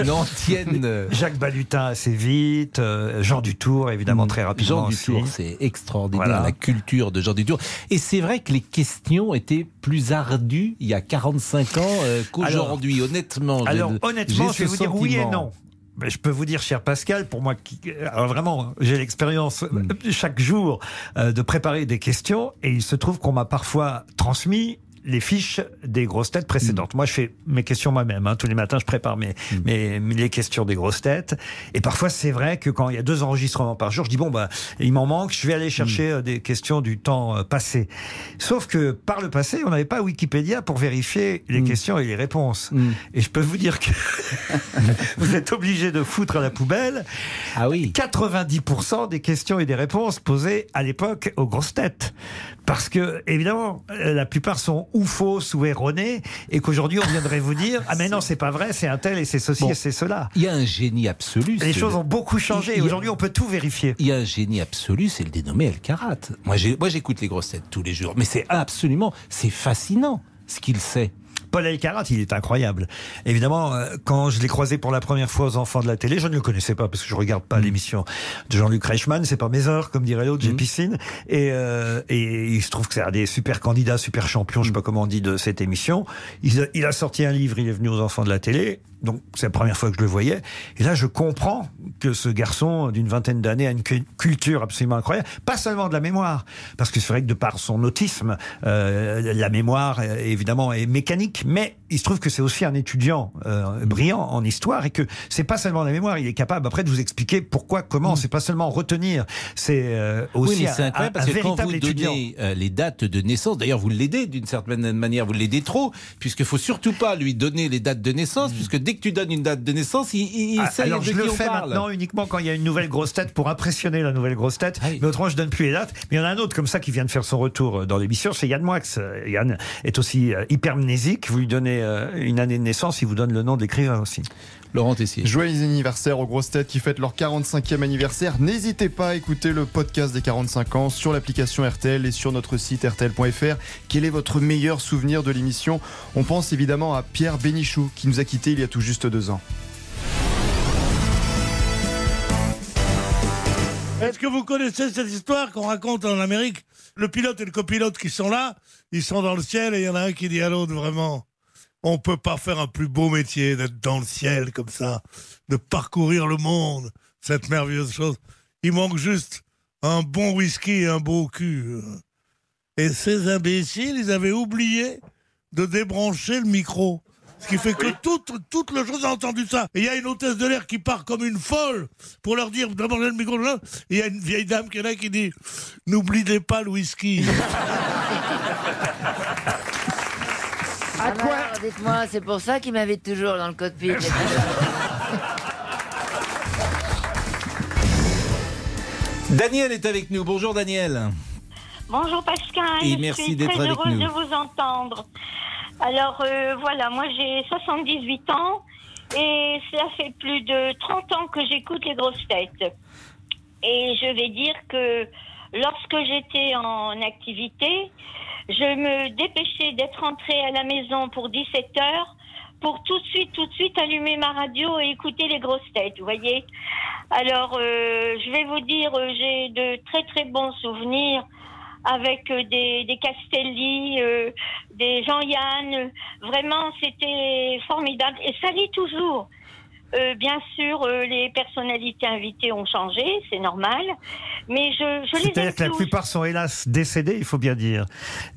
une ancienne. euh, Jacques Balutin assez vite, euh, Jean Dutour évidemment très rapidement Jean aussi. Dutour, c'est extraordinaire, Voilà. la culture de Jean Dutour. Et c'est vrai que les questions étaient plus ardues il y a 45 ans euh, qu'aujourd'hui, honnêtement. Alors honnêtement, je vais vous dire oui et non. Mais je peux vous dire, cher Pascal, pour moi, qui, alors vraiment, j'ai l'expérience euh, Hmm. chaque jour euh, de préparer des questions, et il se trouve qu'on m'a parfois transmis les fiches des grosses têtes précédentes. Hmm. Moi, je fais mes questions moi-même. hein. Tous les matins, je prépare mes, mes, les questions des grosses têtes. Et parfois, c'est vrai que quand il y a deux enregistrements par jour, je dis bon, bah, il m'en manque. Je vais aller chercher Hmm. euh, des questions du temps euh, passé. Sauf que par le passé, on n'avait pas Wikipédia pour vérifier les Hmm. questions et les réponses. Et je peux vous dire que vous êtes obligé de foutre à la poubelle. Ah oui. 90% des questions et des réponses posées à l'époque aux grosses têtes. Parce que, évidemment, euh, la plupart sont ou fausses ou erronées, et qu'aujourd'hui, on viendrait vous dire, ah mais non, c'est pas vrai, c'est un tel et c'est ceci Bon. et c'est cela. Il y a un génie absolu. Les choses le- ont beaucoup changé, aujourd'hui, on peut tout vérifier. Il y a un génie absolu, c'est le dénommé El Karat. Moi, j'écoute les grosses têtes tous les jours, mais c'est absolument, c'est fascinant ce qu'il sait. Paul Elkarat, il est incroyable. Évidemment, euh, quand je l'ai croisé pour la première fois aux enfants de la télé, je ne le connaissais pas parce que je regarde Mm. pas l'émission de Jean-Luc Reichmann, c'est pas mes heures, comme dirait l'autre, j'ai Mm. piscine. Et, euh, et il se trouve que c'est un des super candidats, super champions, Mm. je sais pas comment on dit, de cette émission. Il a, il a sorti un livre, il est venu aux enfants de la télé. Donc c'est la première fois que je le voyais. Et là, je comprends que ce garçon d'une vingtaine d'années a une cu- culture absolument incroyable. Pas seulement de la mémoire, parce que c'est vrai que de par son autisme, euh, la mémoire euh, évidemment est mécanique, mais il se trouve que c'est aussi un étudiant euh, brillant en histoire et que c'est pas seulement la mémoire. Il est capable après de vous expliquer pourquoi, comment. C'est pas seulement retenir, c'est euh, aussi oui, c'est un, parce un que quand véritable vous étudiant. donnez euh, les dates de naissance, d'ailleurs vous l'aidez d'une certaine manière, vous l'aidez trop, puisqu'il faut surtout pas lui donner les dates de naissance, puisque dès que tu donnes une date de naissance, il, il. Ah, sait alors de je qui le on fais parle. maintenant uniquement quand il y a une nouvelle grosse tête pour impressionner la nouvelle grosse tête. Ah Mais autrement, je donne plus les dates. Mais il y en a un autre comme ça qui vient de faire son retour euh, dans l'émission, c'est Yann Moix. Euh, Yann est aussi euh, hypermnésique. Vous lui donnez une année de naissance, il vous donne le nom de l'écrivain aussi. Laurent Tessier. Joyeux anniversaire aux grosses têtes qui fêtent leur 45e anniversaire. N'hésitez pas à écouter le podcast des 45 ans sur l'application RTL et sur notre site rtl.fr. Quel est votre meilleur souvenir de l'émission? On pense évidemment à Pierre Bénichou qui nous a quittés il y a tout juste deux ans. Est-ce que vous connaissez cette histoire qu'on raconte en Amérique? Le pilote et le copilote qui sont là, ils sont dans le ciel et il y en a un qui dit à l'autre vraiment, on peut pas faire un plus beau métier d'être dans le ciel comme ça, de parcourir le monde, cette merveilleuse chose. Il manque juste un bon whisky et un beau cul. Et ces imbéciles, ils avaient oublié de débrancher le micro. Ce qui fait que toute, toute le chose a entendu ça. Et il y a une hôtesse de l'air qui part comme une folle pour leur dire débrancher le micro. Et il y a une vieille dame qui est là qui dit N'oubliez pas le whisky. À quoi Dites-moi, c'est pour ça qu'il m'invite toujours dans le cockpit. Daniel est avec nous. Bonjour Daniel. Bonjour Pascal, Et je merci suis d'être très avec heureuse nous. de vous entendre. Alors euh, voilà, moi j'ai 78 ans et ça fait plus de 30 ans que j'écoute les grosses têtes. Et je vais dire que lorsque j'étais en activité, je me dépêchais d'être rentrée à la maison pour 17 heures pour tout de suite, tout de suite allumer ma radio et écouter les grosses têtes, vous voyez. Alors, euh, je vais vous dire, euh, j'ai de très très bons souvenirs avec euh, des, des Castelli, des Jean-Yann. Vraiment, c'était formidable. Et ça l'est toujours. Euh, bien sûr, euh, les personnalités invitées ont changé, c'est normal. Mais je, je les C'est-à-dire que la tous. plupart sont hélas décédés, il faut bien dire.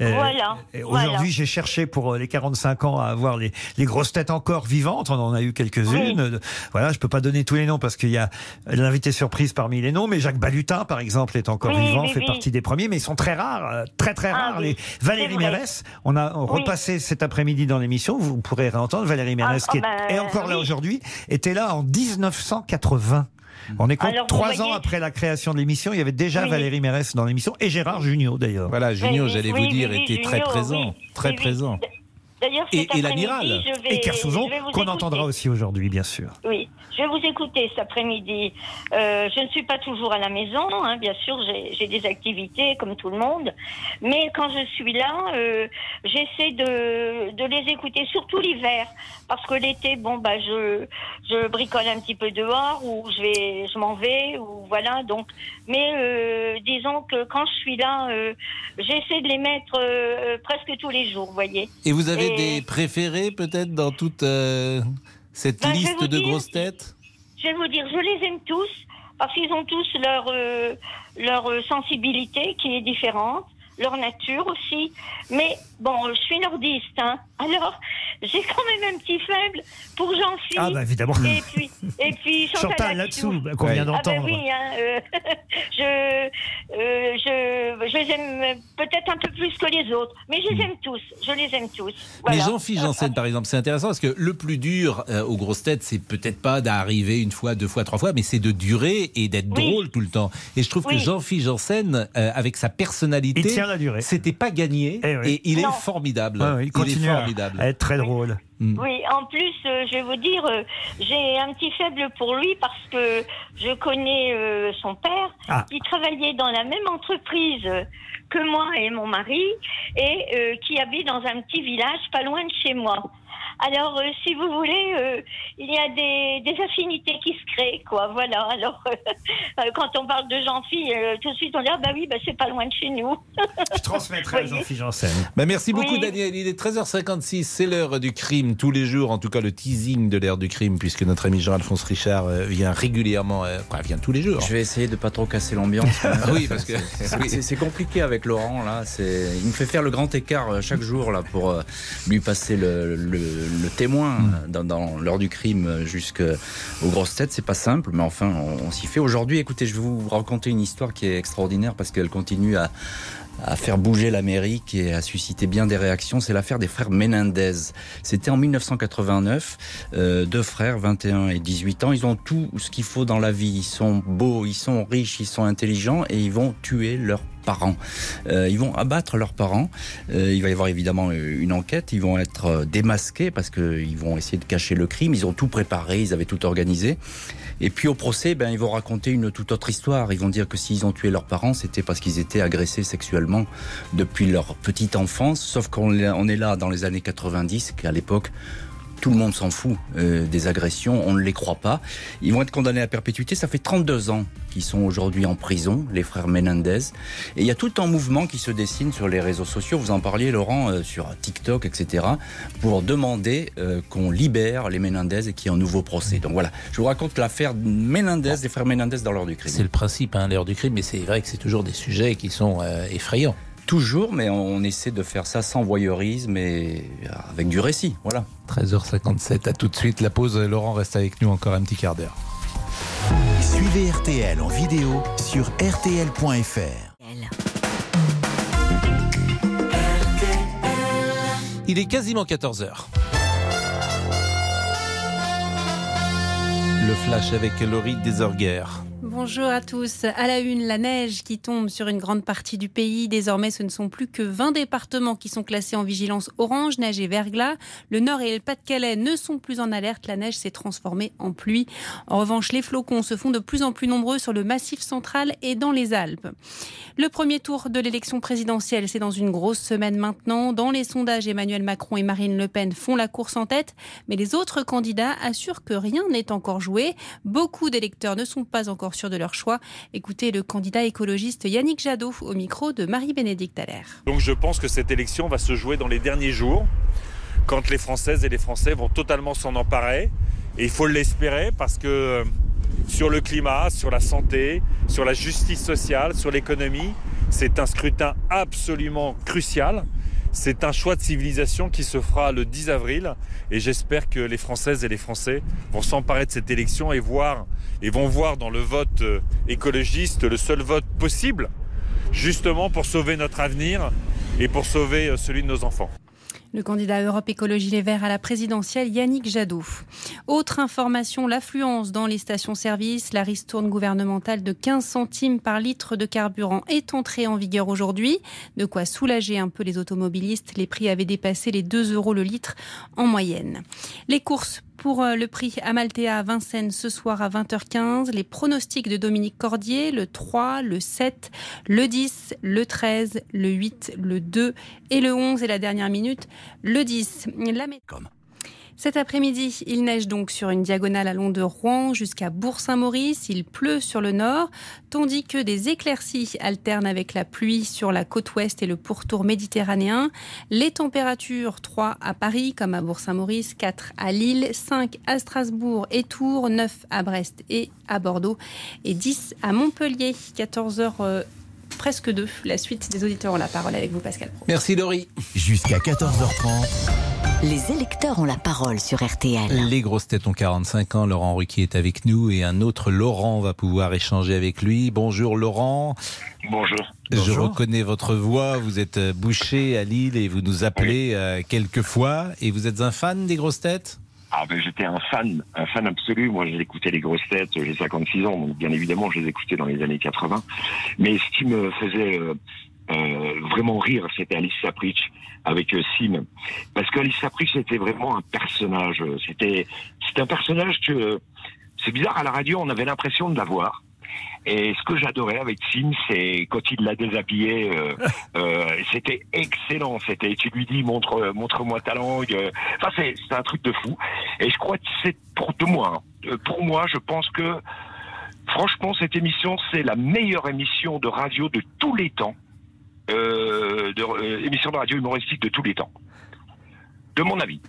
Euh, Voilà. Aujourd'hui, j'ai cherché pour les 45 ans à avoir les, les grosses têtes encore vivantes. On en a eu quelques-unes. Euh, Voilà, je peux pas donner tous les noms parce qu'il y a l'invité surprise parmi les noms, mais Jacques Balutin, par exemple, est encore Oui, vivant, oui, fait oui. partie des premiers, mais ils sont très rares, très très Ah rares. oui, les Valérie. Mérès, on a Oui. repassé cet après-midi dans l'émission. Vous pourrez réentendre Valérie Mérès, Ah, qui est, ah ben, est encore là oui. aujourd'hui, était là en 1980. On est compte trois voyez- ans après la création de l'émission, il y avait déjà Oui. Valérie Mérès dans l'émission et Gérard Junior d'ailleurs. Voilà, Junio, Oui, j'allais oui, vous dire, oui, était très présent. oui. Très Oui, oui. présent. D'ailleurs, Et- et l'amiral. Et vous qu'on entendra aussi aujourd'hui, bien sûr. Oui, je vais vous écouter cet après-midi. Euh, je ne suis pas toujours à la maison, hein, bien sûr, j'ai des activités comme tout le monde. Mais quand je suis là, euh, j'essaie de, de les écouter, surtout l'hiver. Parce que l'été, bon, bah, je, je bricole un petit peu dehors, ou je vais, je m'en vais, ou voilà. Donc, mais euh, disons que quand je suis là, j'essaie de les mettre presque tous les jours, vous voyez. Et vous avez Et- des préférés peut-être dans toute euh, cette Ben, liste de dire, grosses têtes? Je vais vous dire, je les aime tous parce qu'ils ont tous leur euh, leur euh, sensibilité qui est différente, leur nature aussi. Mais bon, je suis nordiste, hein. Alors j'ai quand même un petit faible pour Jean-Philippe. Ah, bah, évidemment. Et puis et puis Chantal, Chantal là-dessous. là-dessous, qu'on vient Ah ben d'entendre. oui, hein, euh, je, euh, je je les aime peut-être un peu plus que les autres, mais je les aime tous. Je les aime tous. Mais Voilà. Jean-Philippe Janssen, par exemple, c'est intéressant parce que le plus dur euh, aux grosses têtes, c'est peut-être pas d'arriver une fois, deux fois, trois fois, mais c'est de durer et d'être Oui. drôle tout le temps. Et je trouve que Oui. Jean-Philippe Janssen, euh, avec sa personnalité, Il tient la durée. c'était pas gagné Eh oui. et il Non. Est formidable. Ouais, il il est continue à, formidable. à être très drôle. Oui, en plus, euh, je vais vous dire, euh, j'ai un petit faible pour lui parce que je connais euh, son père Ah. qui travaillait dans la même entreprise que moi et mon mari et euh, qui habite dans un petit village pas loin de chez moi. Alors, euh, si vous voulez, euh, il y a des, des affinités qui se créent, quoi. Voilà. Alors, euh, quand on parle de Jean-Phi, euh, tout de suite, on dit, ah bah oui, bah, c'est pas loin de chez nous. Je transmettrai à Jean-Philippe Janssen. Bah, merci beaucoup Oui. Daniel. Il est 13h56, c'est l'heure du crime tous les jours, en tout cas le teasing de l'heure du crime, puisque notre ami Jean-Alphonse Richard euh, vient régulièrement, euh, enfin, vient tous les jours. Je vais essayer de pas trop casser l'ambiance. Oui, parce que- C'est- compliqué avec Laurent là. C'est il me fait faire le grand écart chaque jour là pour euh, lui passer le, le- le témoin Mm. euh, dans, dans l'heure du crime jusqu'aux grosses têtes. C'est pas simple, mais enfin on, on s'y fait. Aujourd'hui, écoutez, je vais vous raconter une histoire qui est extraordinaire parce qu'elle continue à à faire bouger l'Amérique et à susciter bien des réactions. C'est l'affaire des frères Menendez. C'était en 1989. Euh, deux frères, 21 et 18 ans. Ils ont tout ce qu'il faut dans la vie. Ils sont beaux, ils sont riches, ils sont intelligents et ils vont tuer leurs parents. Euh, ils vont abattre leurs parents. Euh, il va y avoir évidemment euh, une enquête. Ils vont être démasqués parce qu'ils vont essayer de cacher le crime. Ils ont tout préparé, ils avaient tout organisé. Et puis au procès, ben, ils vont raconter une toute autre histoire. Ils vont dire que s'ils ont tué leurs parents, c'était parce qu'ils étaient agressés sexuellement depuis leur petite enfance. Sauf qu'on est- on est là dans les années 90, qu'à l'époque, tout le monde s'en fout euh, des agressions, on ne les croit pas. Ils vont être condamnés à perpétuité. Ça fait 32 ans qu'ils sont aujourd'hui en prison, les frères Menendez. Et il y a tout un mouvement qui se dessine sur les réseaux sociaux. Vous en parliez, Laurent, euh, sur TikTok, etc., pour demander euh, qu'on libère les Menendez et qu'il y ait un nouveau procès. Donc voilà, je vous raconte l'affaire Menendez, des frères Menendez dans l'heure du crime. C'est le principe, hein, l'heure du crime, mais c'est vrai que c'est toujours des sujets qui sont euh, effrayants. Toujours, mais on essaie de faire ça sans voyeurisme et avec du récit. Voilà. 13h57, à tout de suite. La pause, Laurent reste avec nous encore un petit quart d'heure. Suivez RTL en vidéo sur rtl.fr. Il est quasiment 14h. Le flash avec Laurie Desorguerres. Bonjour à tous. À la une, la neige qui tombe sur une grande partie du pays. Désormais, ce ne sont plus que 20 départements qui sont classés en vigilance orange, neige et verglas. Le Nord et le Pas-de-Calais ne sont plus en alerte. La neige s'est transformée en pluie. En revanche, les flocons se font de plus en plus nombreux sur le massif central et dans les Alpes. Le premier tour de l'élection présidentielle, c'est dans une grosse semaine maintenant. Dans les sondages, Emmanuel Macron et Marine Le Pen font la course en tête, mais les autres candidats assurent que rien n'est encore joué. Beaucoup d'électeurs ne sont pas encore de leur choix. Écoutez le candidat écologiste Yannick Jadot au micro de Marie-Bénédicte Allaire. Donc je pense que cette élection va se jouer dans les derniers jours, quand les Françaises et les Français vont totalement s'en emparer. Et il faut l'espérer parce que euh, sur le climat, sur la santé, sur la justice sociale, sur l'économie, c'est un scrutin absolument crucial. C'est un choix de civilisation qui se fera le 10 avril et j'espère que les Françaises et les Français vont s'emparer de cette élection et voir et vont voir dans le vote euh, écologiste le seul vote possible justement pour sauver notre avenir et pour sauver euh, celui de nos enfants. Le candidat Europe Écologie Les Verts à la présidentielle, Yannick Jadot. Autre information, l'affluence dans les stations-service. La ristourne gouvernementale de 15 centimes par litre de carburant est entrée en vigueur aujourd'hui. De quoi soulager un peu les automobilistes. Les prix avaient dépassé les 2 euros le litre en moyenne. Les courses pour euh, le prix Amaltea à Vincennes ce soir à 20h15. Les pronostics de Dominique Cordier, le 3, le 7, le 10, le 13, le 8, le 2 et le 11 et la dernière minute, le 10. La mé- Cet après-midi, il neige donc sur une diagonale allant de Rouen jusqu'à Bourg-Saint-Maurice. Il pleut sur le nord, tandis que des éclaircies alternent avec la pluie sur la côte ouest et le pourtour méditerranéen. Les températures 3 à Paris comme à Bourg-Saint-Maurice, 4 à Lille, 5 à Strasbourg et Tours, 9 à Brest et à Bordeaux et 10 à Montpellier. 14h presque 2. La suite des auditeurs ont la parole avec vous Pascal Pro. Merci Laurie. Jusqu'à 14h30. Les électeurs ont la parole sur RTL. Les grosses têtes ont 45 ans. Laurent Ruquier est avec nous et un autre Laurent va pouvoir échanger avec lui. Bonjour Laurent. Bonjour. Je reconnais votre voix. Vous êtes euh, boucher à Lille et vous nous appelez euh, quelques fois. Et vous êtes un fan des grosses têtes? Ah ben j'étais un fan, un fan absolu. Moi écouté les grosses têtes, j'ai 56 ans, donc bien évidemment je les écoutais dans les années 80. Mais ce qui me faisait euh, euh, vraiment rire, c'était Alice Sapritch avec euh, Sim. Parce qu'Alice Sapritch c'était vraiment un personnage. C'était c'était un personnage que c'est bizarre à la radio on avait l'impression de la voir. Et ce que j'adorais avec Sim, c'est quand il l'a déshabillé, euh, euh, c'était excellent. C'était, tu lui dis montre, montre-moi ta langue. euh, Enfin, c'est, c'est un truc de fou. Et je crois que c'est pour de moi. hein. Euh, Pour moi, je pense que franchement, cette émission, c'est la meilleure émission de radio de tous les temps. Euh, de, euh, émission de radio humoristique de tous les temps. De mon avis.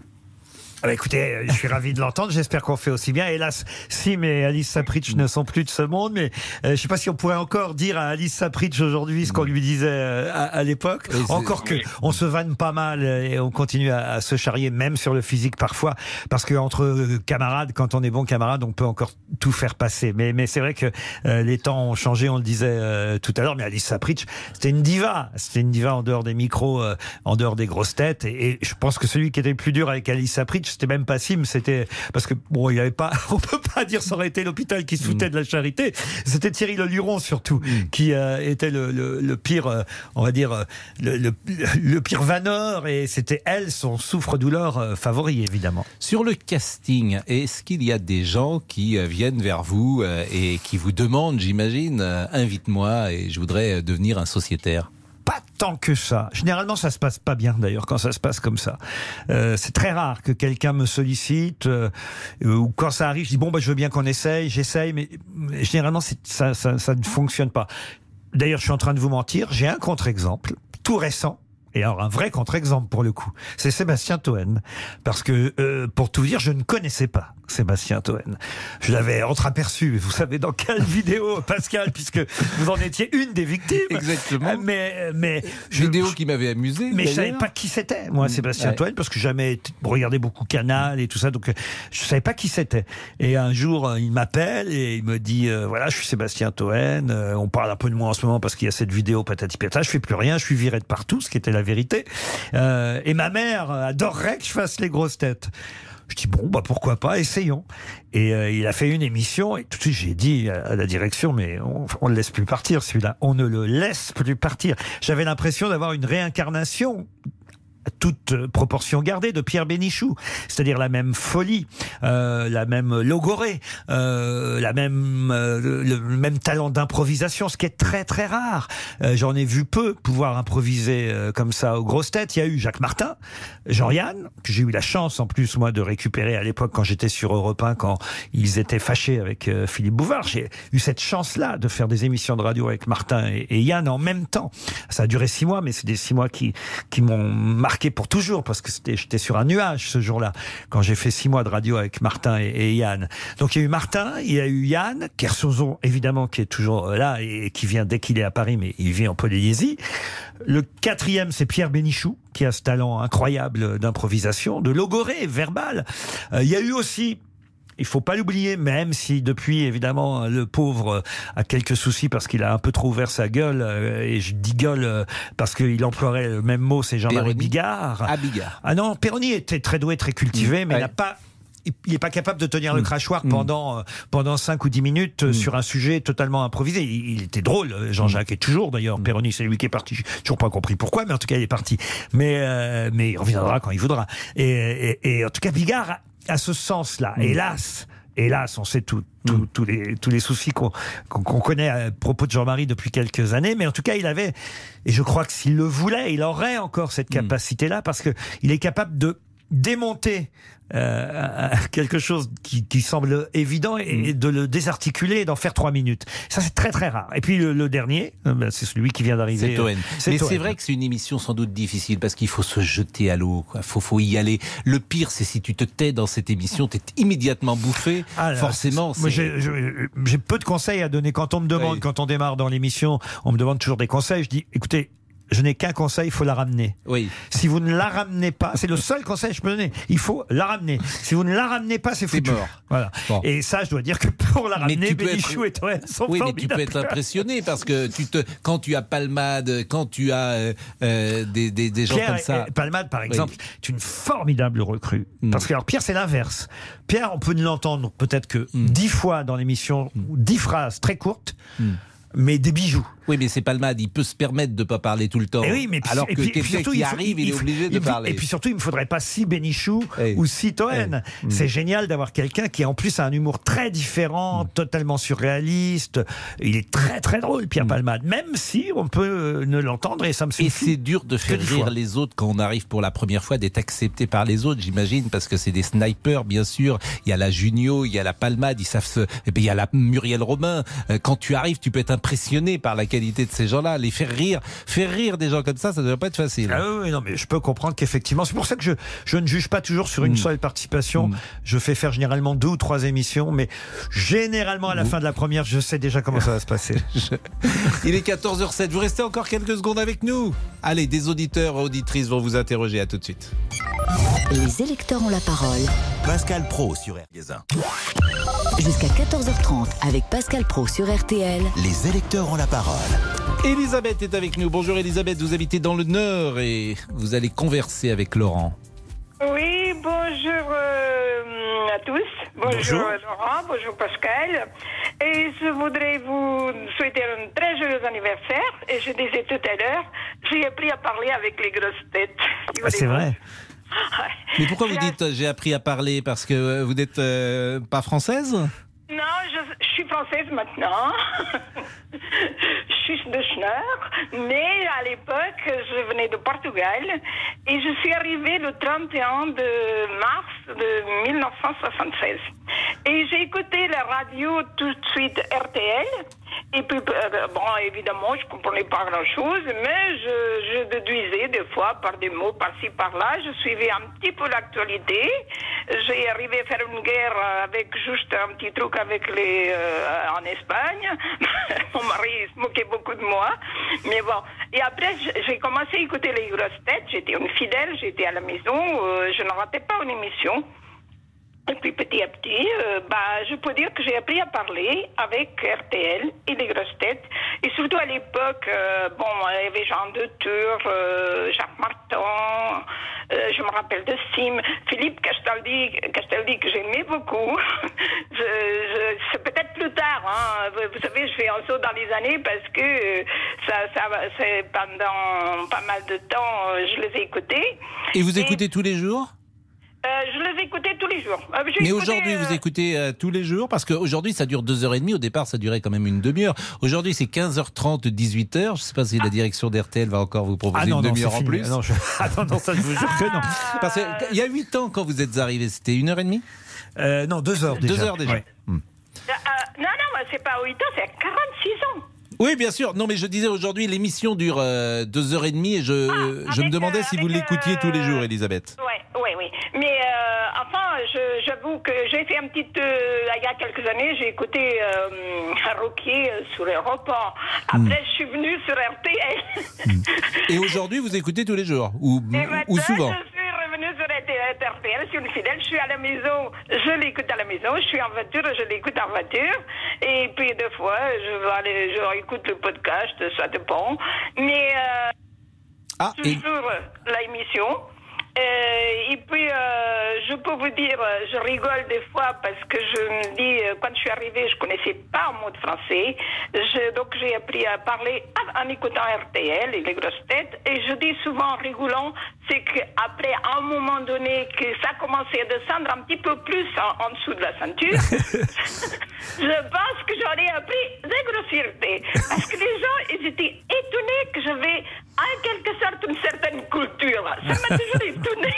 Ah bah écoutez, euh, je suis ravi de l'entendre. J'espère qu'on fait aussi bien. Hélas, Sim et Alice Sapritch ne sont plus de ce monde, mais euh, je sais pas si on pourrait encore dire à Alice Sapritch aujourd'hui ce qu'on lui disait euh, à, à l'époque. Encore que oui. on se vanne pas mal euh, et on continue à, à se charrier, même sur le physique parfois, parce que entre euh, camarades, quand on est bon camarade, on peut encore tout faire passer. Mais, mais c'est vrai que euh, les temps ont changé. On le disait euh, tout à l'heure. Mais Alice Sapritch, c'était une diva. C'était une diva en dehors des micros, euh, en dehors des grosses têtes. Et, et je pense que celui qui était le plus dur avec Alice Sapritch, c'était même pas Sim, c'était parce que bon, il y avait pas, on peut pas dire ça aurait été l'hôpital qui se foutait de la charité. C'était Thierry Le Luron surtout qui euh, était le, le- le pire, euh, on va dire euh, le, le- le pire vanneur et c'était elle son souffre-douleur euh, favori évidemment. Sur le casting, est-ce qu'il y a des gens qui viennent vers vous et qui vous demandent, j'imagine, invite-moi et je voudrais devenir un sociétaire? Pas tant que ça. Généralement, ça se passe pas bien d'ailleurs quand ça se passe comme ça. Euh, c'est très rare que quelqu'un me sollicite euh, ou quand ça arrive, je dis bon bah je veux bien qu'on essaye, j'essaye, mais généralement ça, ça, ça ne fonctionne pas. D'ailleurs, je suis en train de vous mentir. J'ai un contre-exemple tout récent. Et alors un vrai contre-exemple pour le coup, c'est Sébastien Toen, parce que euh, pour tout dire, je ne connaissais pas Sébastien Toen. Je l'avais entreaperçu, vous savez dans quelle vidéo, Pascal, puisque vous en étiez une des victimes. Exactement. Mais mais je, Vidéo qui m'avait amusé. mais je savais pas qui c'était, moi, Mm, Sébastien ouais. Toen, parce que jamais regardé beaucoup Canal et tout ça, donc euh, je savais pas qui c'était. Et un jour, euh, il m'appelle et il me dit, euh, voilà, je suis Sébastien Toen, euh, on parle un peu de moi en ce moment parce qu'il y a cette vidéo patati patata, je fais plus rien, je suis viré de partout, ce qui était la vérité. Euh, et ma mère euh, adorerait que je fasse les grosses têtes. Je dis bon bah pourquoi pas essayons. Et euh, il a fait une émission et tout de suite j'ai dit à la direction mais on, on le laisse plus partir celui-là. On ne le laisse plus partir. J'avais l'impression d'avoir une réincarnation toute proportion gardée de Pierre Bénichou, c'est-à-dire la même folie, euh, la même logorée, euh, la même euh, le, même talent d'improvisation, ce qui est très très rare. Euh, J'en ai vu peu pouvoir improviser euh, comme ça aux grosses têtes. Il y a eu Jacques Martin, Jean-Yann, que j'ai eu la chance en plus moi de récupérer à l'époque quand j'étais sur Europe 1 quand ils étaient fâchés avec euh, Philippe Bouvard. J'ai eu cette chance-là de faire des émissions de radio avec Martin et, et Yann en même temps. Ça a duré six mois, mais c'est des six mois qui qui m'ont pour toujours parce que j'étais sur un nuage ce jour-là quand j'ai fait six mois de radio avec Martin et, et Yann. Donc il y a eu Martin, il y a eu Yann, Kersozon évidemment qui est toujours euh, là et qui vient dès qu'il est à Paris, mais il vit en Polynésie. Le quatrième, c'est Pierre Bénichou, qui a ce talent incroyable d'improvisation, de logorée verbale. Euh, il y a eu aussi il faut pas l'oublier, même si depuis, évidemment, le pauvre euh, a quelques soucis parce qu'il a un peu trop ouvert sa gueule, euh, et je dis gueule euh, parce qu'il emploierait le même mot, c'est Jean-Marie Péroni. Bigard. Ah, Bigard. Ah non, Perroni était très doué, très cultivé, mais Ouais. il n'a pas il n'est pas capable de tenir le Mm. crachoir Mm. pendant pendant 5 ou 10 minutes sur un sujet totalement improvisé. Il, il était drôle, Jean-Jacques est toujours d'ailleurs. Perroni, c'est lui qui est parti. J'ai toujours pas compris pourquoi, mais en tout cas, il est parti. Mais euh, mais il reviendra quand il voudra. Et, et, et en tout cas, Bigard a ce sens-là. Hélas. Hélas, on sait tout- tout- tous les tous les soucis qu'on qu'on qu'on connaît à propos de Jean-Marie depuis quelques années, mais en tout cas, il avait et je crois que s'il le voulait, il aurait encore cette capacité-là parce que il est capable de démonter euh, quelque chose qui, qui semble évident et, et de le désarticuler et d'en faire trois minutes. Ça, c'est très très rare. Et puis le, le dernier, euh, ben, c'est celui qui vient d'arriver. C'est Toen. C'est Mais c'est vrai que c'est une émission sans doute difficile parce qu'il faut se jeter à l'eau. Il faut, faut y aller. Le pire, c'est si tu te tais dans cette émission, tu es immédiatement bouffé. Ah là, Forcément. j'ai- peu de conseils à donner. Quand on me demande, Oui. quand on démarre dans l'émission, on me demande toujours des conseils. Je dis, écoutez, je n'ai qu'un conseil, il faut la ramener. Oui. Si vous ne la ramenez pas, c'est le seul conseil que je peux donner. Il faut la ramener. Si vous ne la ramenez pas, c'est foutu. mort. Voilà. Bon. Et ça, je dois dire que pour la ramener, Bénichou être- et Toen sont Oui, mais tu peux être impressionné parce que tu te, quand tu as Palmade, quand tu as euh, euh, des, des, des gens Pierre comme ça. et- Palmade, par Oui. exemple, est une formidable recrue. Mm. Parce que alors Pierre, c'est l'inverse. Pierre, on peut l'entendre peut-être que Mm. dix fois dans l'émission, ou dix phrases très courtes. Mm. Mais des bijoux. Oui, mais c'est Palmade, il peut se permettre de ne pas parler tout le temps. Eh oui, mais puis- alors et que quelqu'un qui il arrive, il, est faut- obligé de il parler. Et puis surtout, il ne me faudrait pas si Bénichou ou si Toen. Mm. C'est génial d'avoir quelqu'un qui en plus a un humour très différent, Mm. totalement surréaliste. Il est très très drôle, Pierre Palmade, même si on peut euh, ne l'entendre et ça me suffit. Et c'est dur de faire rire fois. les autres quand on arrive pour la première fois, d'être accepté par les autres, j'imagine, parce que c'est des snipers, bien sûr. Il y a la Junio, il y a la Palmade, ils savent se... Et puis il y a la Muriel Robin. Euh, Quand tu arrives, tu peux être impressionné par la qualité de ces gens-là. Les faire rire, faire rire des gens comme ça, ça ne doit pas être facile. Ah oui, non, mais je peux comprendre qu'effectivement, c'est pour ça que je, je ne juge pas toujours sur une seule participation. Je fais faire généralement deux ou trois émissions, mais généralement à la fin de la première, je sais déjà comment ça va se passer. Il est 14h07. Vous restez encore quelques secondes avec nous. Allez, des auditeurs et auditrices vont vous interroger. À tout de suite. Les électeurs ont la parole. Pascal Pro sur RTL. Jusqu'à 14h30 avec Pascal Pro sur RTL. Les électeurs ont la parole. Elisabeth est avec nous. Bonjour Elisabeth, vous habitez dans le Nord et vous allez converser avec Laurent. Oui, bonjour euh, à tous. Bonjour, Bonjour. Laurent, bonjour Pascal. Et je voudrais vous souhaiter un très joyeux anniversaire. Et je disais tout à l'heure, j'ai appris à parler avec les grosses têtes. Ah, c'est vrai. Mais pourquoi vous dites j'ai appris à parler Parce que euh, vous n'êtes euh, pas française? Non, je, je suis française maintenant. je suis de Schneur, mais à l'époque, je venais de Portugal et je suis arrivée le 31 de mars de 1976. Et j'ai écouté la radio tout de suite RTL. Et puis, euh, bon, évidemment, je comprenais pas grand-chose, mais je, déduisais des fois par des mots par-ci, par-là. Je suivais un petit peu l'actualité. J'ai arrivé à faire une guerre avec juste un petit truc avec les euh, en Espagne. Mon mari se moquait beaucoup de moi. Mais bon. Et après, j'ai commencé à écouter les grosses têtes. J'étais une fidèle, j'étais à la maison. euh, je ne ratais pas une émission. Et puis petit à petit, euh, bah, je peux dire que j'ai appris à parler avec RTL et les grosses têtes. Et surtout à l'époque, euh, bon, il y avait Jean de Tour, euh, Jacques Martin, je me rappelle de Sim, Philippe Castaldi, Castaldi que j'aimais beaucoup. Je- je- c'est peut-être plus tard, hein. vous, savez, je fais un saut dans les années parce que ça, ça, c'est pendant pas mal de temps, je les ai écoutés. Et vous écoutez tous les jours? Euh, je les écoutais tous les jours. Euh, Mais écouté, aujourd'hui, euh, vous écoutez euh, tous les jours Parce qu'aujourd'hui, ça dure 2h30. Au départ, ça durait quand même une demi-heure. Aujourd'hui, c'est 15h30, 18h. Je ne sais pas si la direction d'RTL va encore vous proposer Ah non, une non, demi-heure c'est en plus. Ah non, je- ah non, non, ça, je vous jure que non. Parce qu'il y a 8 ans, quand vous êtes arrivé, c'était 1h30 Euh, non, 2 heures déjà. 2 heures déjà. Ouais. euh, euh, non, non, mais c'est pas 8 ans, c'est 46 ans. Oui, bien sûr. Non, mais je disais aujourd'hui, l'émission dure 2h30 et je, je me demandais si vous l'écoutiez tous les jours, Elisabeth. Oui, oui, oui. Mais euh, enfin, j'avoue que j'ai fait un petit. euh, il y a quelques années, j'ai écouté euh, Roquier euh, sur Europe 1. Hmm. Après, je suis venue sur RTL. Et aujourd'hui, vous écoutez tous les jours Ou, Et souvent je suis suis une fidèle, je suis à la maison, je l'écoute à la maison, je suis en voiture, je l'écoute en voiture, et puis des fois, je vais aller, je écoute le podcast, ça dépend, mais euh, Ah, et- toujours l'émission. Euh, et puis, euh, je peux vous dire, je rigole des fois parce que je me dis, euh, quand je suis arrivée, je connaissais pas un mot de français. Je- donc, j'ai appris à parler en, en écoutant RTL et les grosses têtes. Et je dis souvent en rigolant, c'est qu'après, un moment donné, que ça commençait à descendre un petit peu plus en, en dessous de la ceinture, je pense que j'aurais appris des grossièretés. Parce que les gens, ils étaient étonnés que j'avais en quelque sorte une certaine culture. Ça m'a toujours étonné.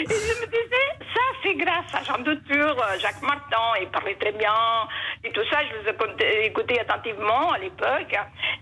Et je me disais, ça c'est grâce à Jean Dutour, Jacques Martin, il parlait très bien, et tout ça, je les écoutés attentivement à l'époque.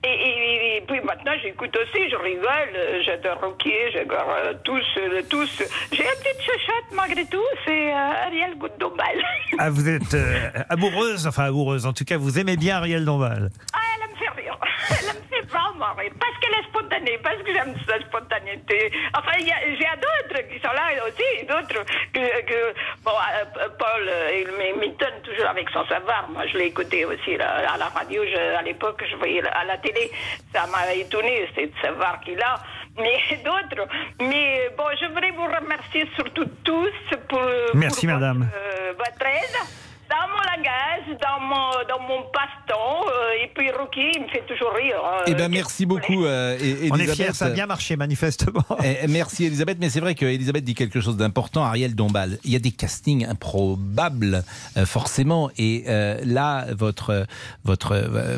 Et, et- et puis maintenant, j'écoute aussi, je rigole, j'adore Roquier, j'adore euh, tous, euh, tous. J'ai une petite chuchote malgré tout, c'est euh, Ariel Goudombal. Ah, vous êtes euh, amoureuse, enfin amoureuse, en tout cas, vous aimez bien Ariel Dombal. Ah, me fait rire. Elle me fait vraiment rire. Parce qu'elle est spontanée, parce que j'aime sa spontanéité. Enfin, il y a- j'ai d'autres qui sont là aussi, d'autres que, que- bon, euh, Paul, il m'é- m'étonne toujours avec son savoir. Moi, je l'ai écouté aussi là, à la radio, je- à l'époque, je voyais à la télé. Ça m'a étonné, c'est de savoir qu'il a. Mais d'autres. Mais bon, je voudrais vous remercier surtout tous pour, Merci, pour madame. votre, euh, votre aide. Dans mon langage, dans mon, dans mon passe-temps. euh, et puis Rocky, il me fait toujours rire. hein. Eh ben merci beaucoup, euh, On est fiers, ça a bien marché manifestement. Eh, Merci Elisabeth, mais c'est vrai que Elisabeth dit quelque chose d'important. Ariel Dombal, il y a des castings improbables, euh, forcément, et euh, là, votre votre euh,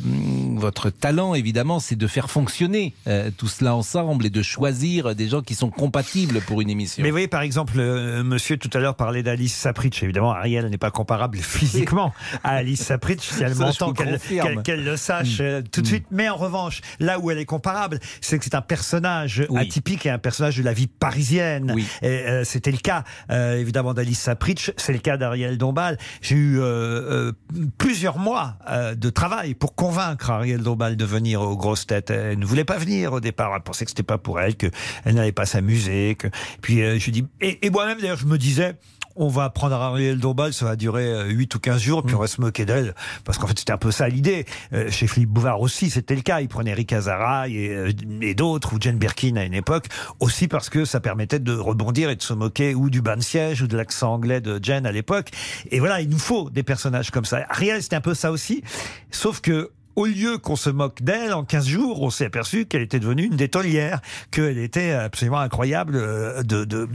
votre talent, évidemment, c'est de faire fonctionner euh, tout cela ensemble et de choisir des gens qui sont compatibles pour une émission. Mais vous voyez, par exemple, euh, monsieur tout à l'heure parlait d'Alice Sapritch. Évidemment, Ariel n'est pas comparable physiquement à Alice Sapritch, si elle m'entend, qu'elle le sache Mm. euh, tout de suite. Mais en revanche, là où elle est comparable, c'est que c'est un personnage atypique et un personnage de la vie parisienne. Et, euh, C'était le cas, euh, évidemment, d'Alice Sapritch. C'est le cas d'Ariel Dombal. J'ai eu euh, euh, plusieurs mois euh, de travail pour convaincre Ariel Dombal de venir aux grosses têtes. Elle ne voulait pas venir au départ. Elle pensait que c'était pas pour elle, qu'elle n'allait pas s'amuser. Que... Puis euh, je dis et, et moi-même d'ailleurs, je me disais. On va prendre Ariel Dombal, ça va durer euh, 8 ou 15 jours, puis on va se moquer d'elle. Parce qu'en fait, c'était un peu ça l'idée. Euh, chez Philippe Bouvard aussi, c'était le cas. Il prenait Eric Azara et, euh, et d'autres, ou Jane Birkin à une époque, aussi parce que ça permettait de rebondir et de se moquer ou du bain de siège ou de l'accent anglais de Jane à l'époque. Et voilà, il nous faut des personnages comme ça. Ariel, c'était un peu ça aussi. Sauf que au lieu qu'on se moque d'elle, en 15 jours, on s'est aperçu qu'elle était devenue une détolière, qu'elle était absolument incroyable euh, de, de,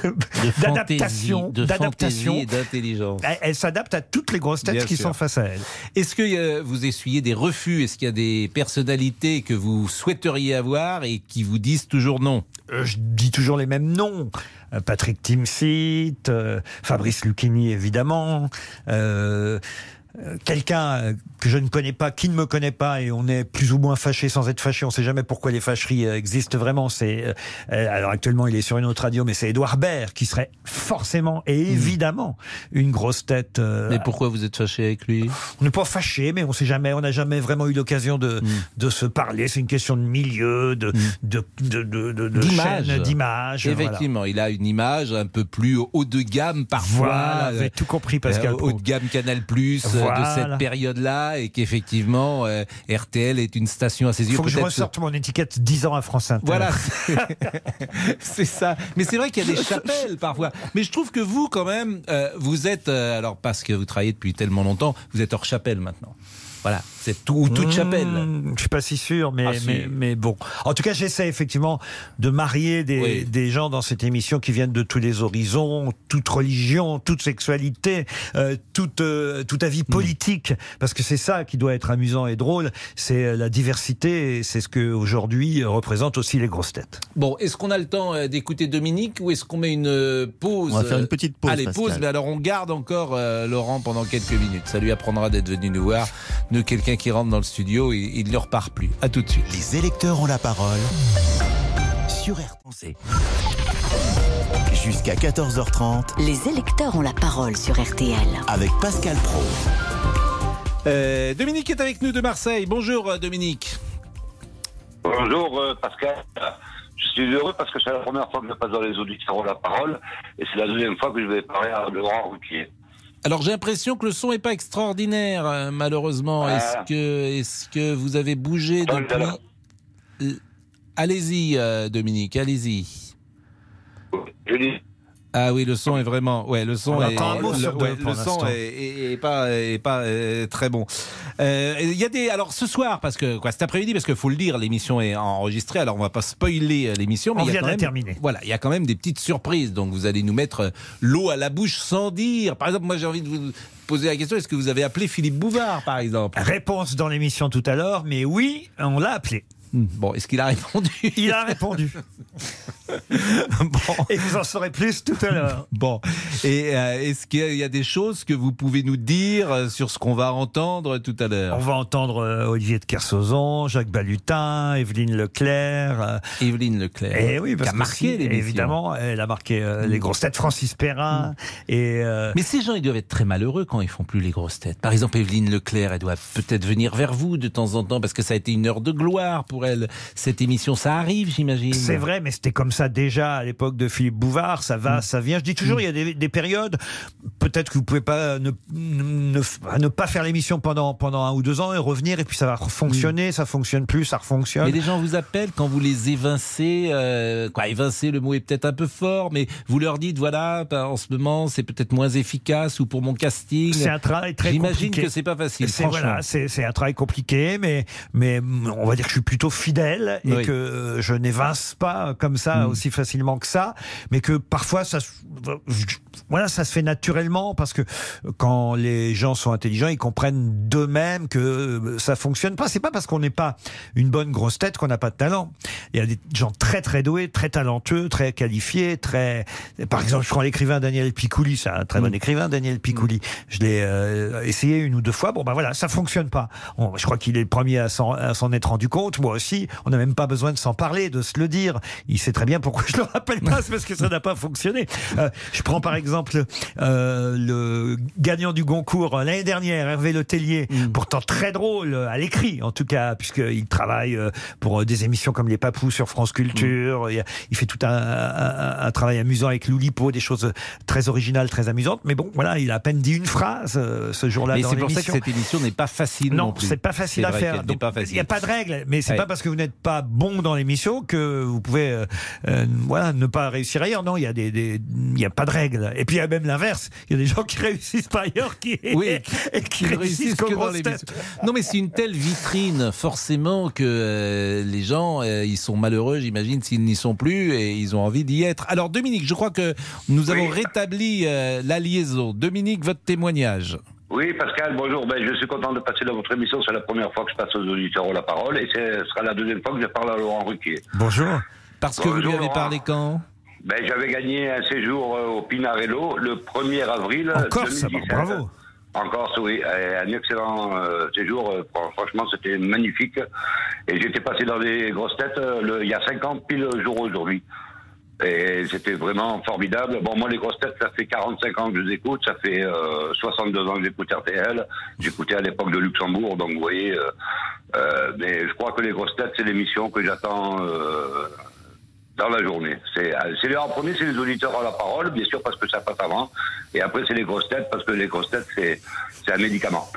d'adaptation, d'adaptation. d'intelligence. Elle, elle s'adapte à toutes les grosses têtes Bien qui sûr. sont face à elle. Est-ce que euh, vous essuyez des refus? Est-ce qu'il y a des personnalités que vous souhaiteriez avoir et qui vous disent toujours non? Euh, je dis toujours les mêmes noms. Euh, Patrick Timsit, Fabrice Lucchini évidemment, quelqu'un euh, que je ne connais pas, qui ne me connaît pas, et on est plus ou moins fâché sans être fâché. On ne sait jamais pourquoi les fâcheries euh, existent vraiment. C'est euh, euh, alors actuellement il est sur une autre radio, mais c'est Édouard Baird qui serait forcément et évidemment une grosse tête. euh, Mais pourquoi vous êtes fâché avec lui? On n'est pas fâché, mais on sait jamais, on n'a jamais vraiment eu l'occasion de, de se parler. C'est une question de milieu, de, de D'image. chaîne, d'image. voilà. Effectivement, il a une image un peu plus haut de gamme parfois. Voilà, vous avez tout compris, Pascal Euh, haut de gamme Canal Plus de cette période-là et qu'effectivement euh, RTL est une station à ses yeux. Il faut que je ressorte mon étiquette 10 ans à France Inter. Voilà, c'est ça. Mais c'est vrai qu'il y a des chapelles parfois. Mais je trouve que vous, quand même, euh, vous êtes, euh, alors parce que vous travaillez depuis tellement longtemps, vous êtes hors chapelle maintenant. Voilà, c'est tout, ou toute Mmh, chapelle. Je suis pas si sûr, mais, Ah, si. mais, mais bon. En tout cas, j'essaie effectivement de marier des, Oui. des gens dans cette émission qui viennent de tous les horizons, toute religion, toute sexualité, euh, toute, euh, tout avis politique, parce que c'est ça qui doit être amusant et drôle, c'est euh, la diversité, et c'est ce que aujourd'hui représente aussi les grosses têtes. Bon, est-ce qu'on a le temps euh, d'écouter Dominique ou est-ce qu'on met une pause On va faire une petite pause, Allez, Pascal. pause, mais alors on garde encore euh, Laurent pendant quelques minutes. Ça lui apprendra d'être venu nous voir. Nous, quelqu'un qui rentre dans le studio, il, il ne repart plus. À tout de suite. Les électeurs ont la parole sur RTL. Jusqu'à 14h30 Les électeurs ont la parole sur RTL. avec Pascal Pro. Euh, Dominique est avec nous de Marseille. Bonjour euh, Dominique. Bonjour euh, Pascal. Je suis heureux parce que c'est la première fois que je passe dans les auditeurs ont la parole et c'est la deuxième fois que je vais parler à Laurent Ruquier. Alors j'ai l'impression que le son est pas extraordinaire, euh, malheureusement. Ah. Est-ce que, est-ce que vous avez bougé Attends, depuis. Euh, Allez-y, euh, Dominique, allez-y. Je dis, Ah oui, le son est vraiment, ouais, le son On est, le, ouais, le son est, est- est pas, est pas euh, très bon. Euh, Il y a des, alors ce soir, parce que quoi, cet après-midi, parce qu'il faut le dire, l'émission est enregistrée, alors on va pas spoiler euh, l'émission, mais On y a vient quand de la même- terminer. Voilà, il y a quand même des petites surprises, donc vous allez nous mettre l'eau à la bouche sans dire. Par exemple, moi j'ai envie de vous poser la question est-ce que vous avez appelé Philippe Bouvard, par exemple? Réponse dans l'émission tout à l'heure, mais oui, on l'a appelé. Hmm, Bon, est-ce qu'il a répondu Il a répondu. Et vous en saurez plus tout à l'heure. Bon, et euh, est-ce qu'il y a des choses que vous pouvez nous dire euh, sur ce qu'on va entendre tout à l'heure? On va entendre euh, Olivier de Kersauzon, Jacques Balutin, Evelyne Leclerc. euh, Evelyne Leclerc. Et oui, parce qui a marqué évidemment, elle a marqué les grosses têtes, Francis Perrin. Et euh, Mais ces gens, ils doivent être très malheureux quand ils font plus les grosses têtes. Par exemple, Evelyne Leclerc, elle doit peut-être venir vers vous de temps en temps parce que ça a été une heure de gloire pour Cette émission, ça arrive, j'imagine. c'est vrai, mais c'était comme ça déjà à l'époque de Philippe Bouvard. Ça va, ça vient. Je dis toujours, il y a des, des périodes. Peut-être que vous pouvez pas ne, ne, ne pas faire l'émission pendant pendant un ou deux ans et revenir et puis ça va fonctionner. Ça fonctionne plus, ça refonctionne. Mais les gens vous appellent quand vous les évincez. euh, quoi, évincer, le mot est peut-être un peu fort, mais vous leur dites voilà, ben, en ce moment, c'est peut-être moins efficace ou pour mon casting. C'est un travail très J'imagine compliqué. que c'est pas facile. Voilà, c'est un travail compliqué, mais mais on va dire que je suis plutôt fidèle et Oui. que je n'évince pas comme ça aussi facilement que ça, mais que parfois ça, se- voilà, ça se fait naturellement parce que quand les gens sont intelligents, ils comprennent d'eux-mêmes que ça fonctionne pas. C'est pas parce qu'on n'est pas une bonne grosse tête qu'on n'a pas de talent. Il y a des gens très très doués, très talentueux, très qualifiés, très. Par exemple, je prends l'écrivain Daniel Picouli, c'est un très bon écrivain, Daniel Picouli. Je l'ai euh, essayé une ou deux fois. Bon, ben voilà, ça fonctionne pas. On- je crois qu'il est le premier à s'en à s'en être rendu compte. Moi aussi, on n'a même pas besoin de s'en parler, de se le dire. Il sait très bien pourquoi je le rappelle pas, c'est parce que ça n'a pas fonctionné. Euh, je prends par exemple euh, le gagnant du Goncourt euh, l'année dernière, Hervé Le Tellier, pourtant très drôle à l'écrit, en tout cas, puisqu'il travaille pour des émissions comme Les Papous sur France Culture. A- il fait tout un, un- un travail amusant avec Loulipo, des choses très originales, très amusantes. Mais bon, voilà, il a à peine dit une phrase ce jour-là Mais c'est pour ça que cette émission n'est pas facile non, Non, c'est pas facile à vrai faire. Donc, pas Il n'y a pas de règle, mais c'est Ouais. pas parce que vous n'êtes pas bon dans l'émission que vous pouvez euh, euh, voilà, ne pas réussir ailleurs. Non, il y a des, des- il y a pas de règle. Et puis il y a même l'inverse. Il y a des gens qui réussissent pas ailleurs qui, Oui, et qui réussissent que dans l'émission. Non, mais c'est une telle vitrine, forcément, que euh, les gens, euh, ils sont malheureux, j'imagine, s'ils n'y sont plus et ils ont envie d'y être. Alors, Dominique, je crois que nous avons rétabli euh, la liaison. Dominique, votre témoignage. Oui, Pascal, bonjour. Ben, je suis content de passer dans votre émission. C'est la première fois que je passe aux auditeurs la parole et ce sera la deuxième fois que je parle à Laurent Ruquier. Bonjour. Parce que vous lui avez Laurent. parlé quand? Ben, j'avais gagné un séjour euh, au Pinarello le 1er avril En Corse, 2017. bravo. En Corse, oui. Un excellent euh, séjour. Euh, fran- Franchement, c'était magnifique. Et j'étais passé dans des grosses têtes euh, le- il y a 5 ans, pile jour aujourd'hui. Et c'était vraiment formidable. Bon, moi, les grosses têtes, ça fait 45 ans que je les écoute. Ça fait euh, 62 ans que j'écoute RTL. J'écoutais à l'époque de Luxembourg. Donc, vous voyez, euh, euh, mais je crois que les grosses têtes, c'est l'émission que j'attends euh, dans la journée. C'est euh, c'est les- en premier, c'est les auditeurs à la parole, bien sûr, parce que ça passe avant. Et après, c'est les grosses têtes, parce que les grosses têtes, c'est c'est un médicament.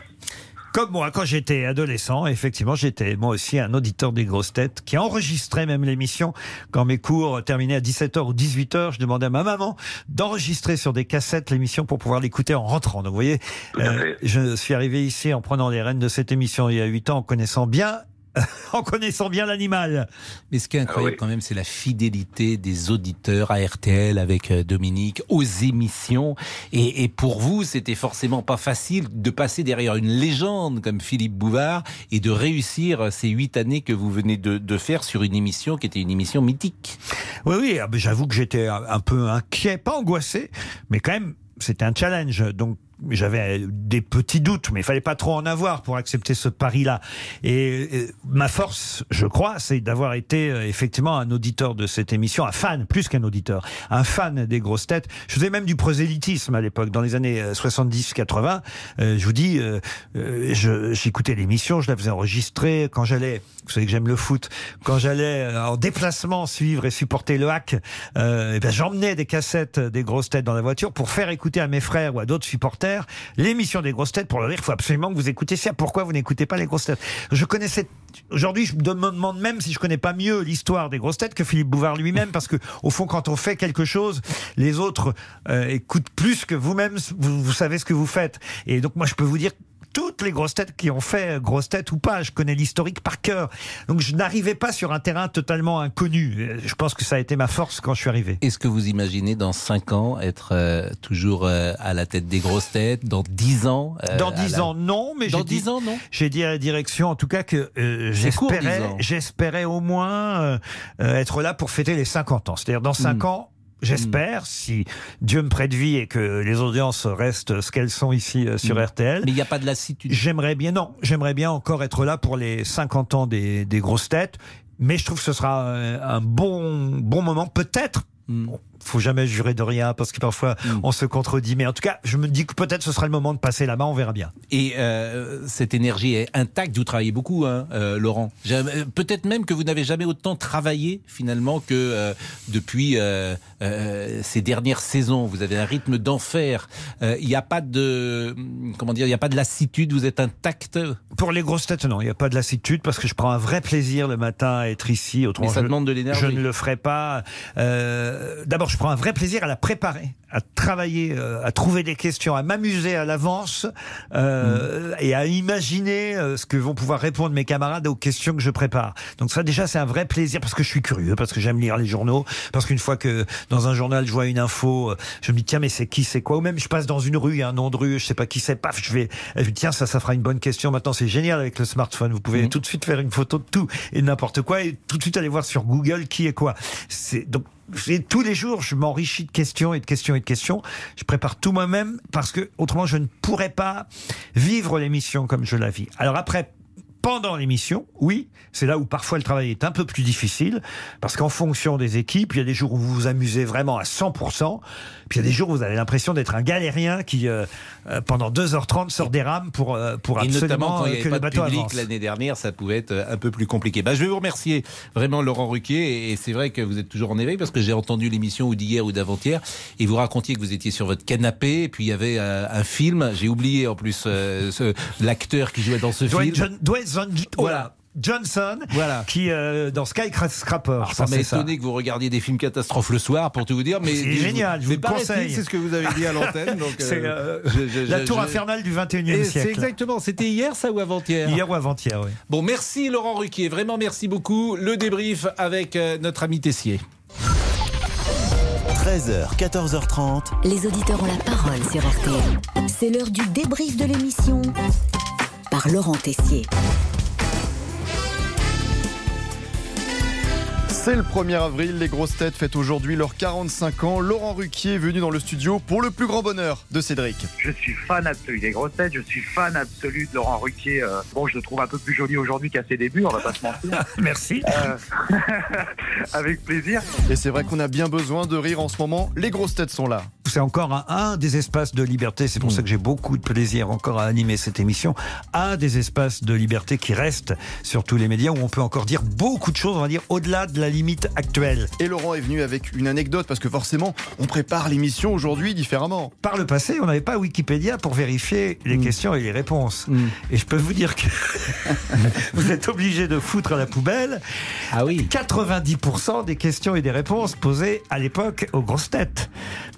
Comme moi, quand j'étais adolescent, effectivement, j'étais moi aussi un auditeur des grosses têtes qui enregistrait même l'émission. Quand mes cours terminaient à 17h ou 18h, je demandais à ma maman d'enregistrer sur des cassettes l'émission pour pouvoir l'écouter en rentrant. Donc, vous voyez, euh, je suis arrivé ici en prenant les rênes de cette émission il y a 8 ans, en connaissant bien, en connaissant bien l'animal. Mais ce qui est incroyable quand même, c'est la fidélité des auditeurs à RTL avec euh, Dominique aux émissions. Et, et pour vous, c'était forcément pas facile de passer derrière une légende comme Philippe Bouvard et de réussir ces huit années que vous venez de, de faire sur une émission qui était une émission mythique. Oui, oui, ah j'avoue que j'étais un un peu inquiet, pas angoissé, mais quand même, c'était un challenge. Donc, j'avais des petits doutes, mais il fallait pas trop en avoir pour accepter ce pari-là. Et, euh, ma force, je crois, c'est d'avoir été euh, effectivement un auditeur de cette émission, un fan, plus qu'un auditeur, un fan des grosses têtes. Je faisais même du prosélytisme à l'époque, dans les années euh, 70-80. Euh, je vous dis, euh, euh, j'écoutais l'émission, je la faisais enregistrer quand j'allais. Vous savez que j'aime le foot. Quand j'allais euh, en déplacement suivre et supporter le hack, euh, eh ben, j'emmenais des cassettes des grosses têtes dans la voiture pour faire écouter à mes frères ou à d'autres supporters l'émission des grosses têtes pour leur dire il faut absolument que vous écoutez ça. Pourquoi vous n'écoutez pas les grosses têtes? Je connaissais. Aujourd'hui, je me demande même si je connais pas mieux l'histoire des grosses têtes que Philippe Bouvard lui-même, parce que au fond, quand on fait quelque chose, les autres euh, écoutent plus que vous-même. Vous, vous savez ce que vous faites. Et donc, moi, je peux vous dire toutes les grosses têtes qui ont fait grosses têtes ou pas. Je connais l'historique par cœur. Donc je n'arrivais pas sur un terrain totalement inconnu. Euh, Je pense que ça a été ma force quand je suis arrivé. Est-ce que vous imaginez dans 5 ans être euh, toujours euh, à la tête des grosses têtes? Dans 10 ans euh, Dans à 10 la- ans, non, mais Dans j'ai dit- 10 ans, non? J'ai dit à la direction, en tout cas, que euh, 10 j'espérais, j'espérais au moins être là pour fêter les 50 ans. C'est-à-dire dans 5 Hmm. ans. J'espère, si Dieu me prête vie et que les audiences restent ce qu'elles sont ici euh, sur Hmm. RTL. Mais il n'y a pas de lassitude. J'aimerais bien, non, j'aimerais bien encore être là pour les 50 ans des, des grosses têtes. Mais je trouve que ce sera euh, un bon, bon moment. Peut-être, Hmm. Faut jamais jurer de rien parce que parfois Mm. on se contredit. Mais en tout cas, je me dis que peut-être ce sera le moment de passer la main, on verra bien. Et euh, cette énergie est intacte. Vous travaillez beaucoup, hein, euh, Laurent. Euh, Peut-être même que vous n'avez jamais autant travaillé finalement que euh, depuis euh, euh, ces dernières saisons. Vous avez un rythme d'enfer. Euh, Il n'y a pas de comment dire, il n'y a pas de lassitude. Vous êtes intact? Pour les grosses têtes, non, il n'y a pas de lassitude parce que je prends un vrai plaisir le matin à être ici. Autrement, Mais ça je- demande de l'énergie. Je ne le ferai pas. Euh, D'abord, je prends un vrai plaisir à la préparer, à travailler, euh, à trouver des questions, à m'amuser à l'avance euh, Mm. et à imaginer euh, ce que vont pouvoir répondre mes camarades aux questions que je prépare. Donc ça, déjà, c'est un vrai plaisir parce que je suis curieux, parce que j'aime lire les journaux, parce qu'une fois que dans un journal je vois une info, euh, je me dis tiens mais c'est qui, c'est quoi? Ou même je passe dans une rue, il y a un nom de rue, je sais pas qui c'est, paf, je vais, je me dis, tiens ça, ça fera une bonne question. Maintenant c'est génial avec le smartphone, vous pouvez tout de suite faire une photo de tout et n'importe quoi et tout de suite aller voir sur Google qui est quoi. C'est donc tous les jours, je m'enrichis de questions et de questions et de questions. Je prépare tout moi-même parce que autrement, je ne pourrais pas vivre l'émission comme je la vis. Alors après, pendant l'émission, oui, c'est là où parfois le travail est un peu plus difficile, parce qu'en fonction des équipes, il y a des jours où vous vous amusez vraiment à 100%, puis il y a des jours où vous avez l'impression d'être un galérien qui, euh, euh, pendant 2h30, sort des rames pour, euh, pour Et absolument notamment quand il euh, n'y que avait le pas de bateau public l'année dernière, ça pouvait être un peu plus compliqué. Bah, je vais vous remercier vraiment Laurent Ruquier et c'est vrai que vous êtes toujours en éveil parce que j'ai entendu l'émission ou d'hier ou d'avant-hier et vous racontiez que vous étiez sur votre canapé et puis il y avait euh, un film. J'ai oublié en plus euh, l'acteur qui jouait dans ce Dwayne, film. John- Dwayne John- Voilà. Johnson, Voilà. qui euh, dans Skyscraper. Alors, je ça pense m'a étonné que vous regardiez des films catastrophes le soir pour tout vous dire, mais C'est génial, je vous le conseille. C'est ce que vous avez dit à l'antenne. C'est euh, euh, la tour infernale du 21e Et siècle. C'est exactement. C'était hier, ça ou avant-hier? Hier ou avant-hier, oui. Bon, merci Laurent Ruquier. Vraiment, merci beaucoup. Le débrief avec euh, notre ami Tessier. 13h, 14h30. Les auditeurs ont la parole sur RTL. C'est l'heure du débrief de l'émission par Laurent Tessier. C'est le 1er avril, les grosses têtes fêtent aujourd'hui leurs 45 ans. Laurent Ruquier est venu dans le studio pour le plus grand bonheur de Cédric. Je suis fan absolu des grosses têtes, je suis fan absolu de Laurent Ruquier. Euh, bon, je le trouve un peu plus joli aujourd'hui qu'à ses débuts, on va pas se mentir. Merci. Euh, avec plaisir. Et c'est vrai qu'on a bien besoin de rire en ce moment. Les grosses têtes sont là. C'est encore un, un des espaces de liberté, c'est pour ça que j'ai beaucoup de plaisir encore à animer cette émission, un des espaces de liberté qui reste sur tous les médias où on peut encore dire beaucoup de choses, on va dire au-delà de la limite actuelle. Et Laurent est venu avec une anecdote parce que forcément, on prépare l'émission aujourd'hui différemment. Par le passé, on n'avait pas Wikipédia pour vérifier les questions et les réponses. Et je peux vous dire que vous êtes obligé de foutre à la poubelle ah oui. 90% des questions et des réponses posées à l'époque aux grosses têtes.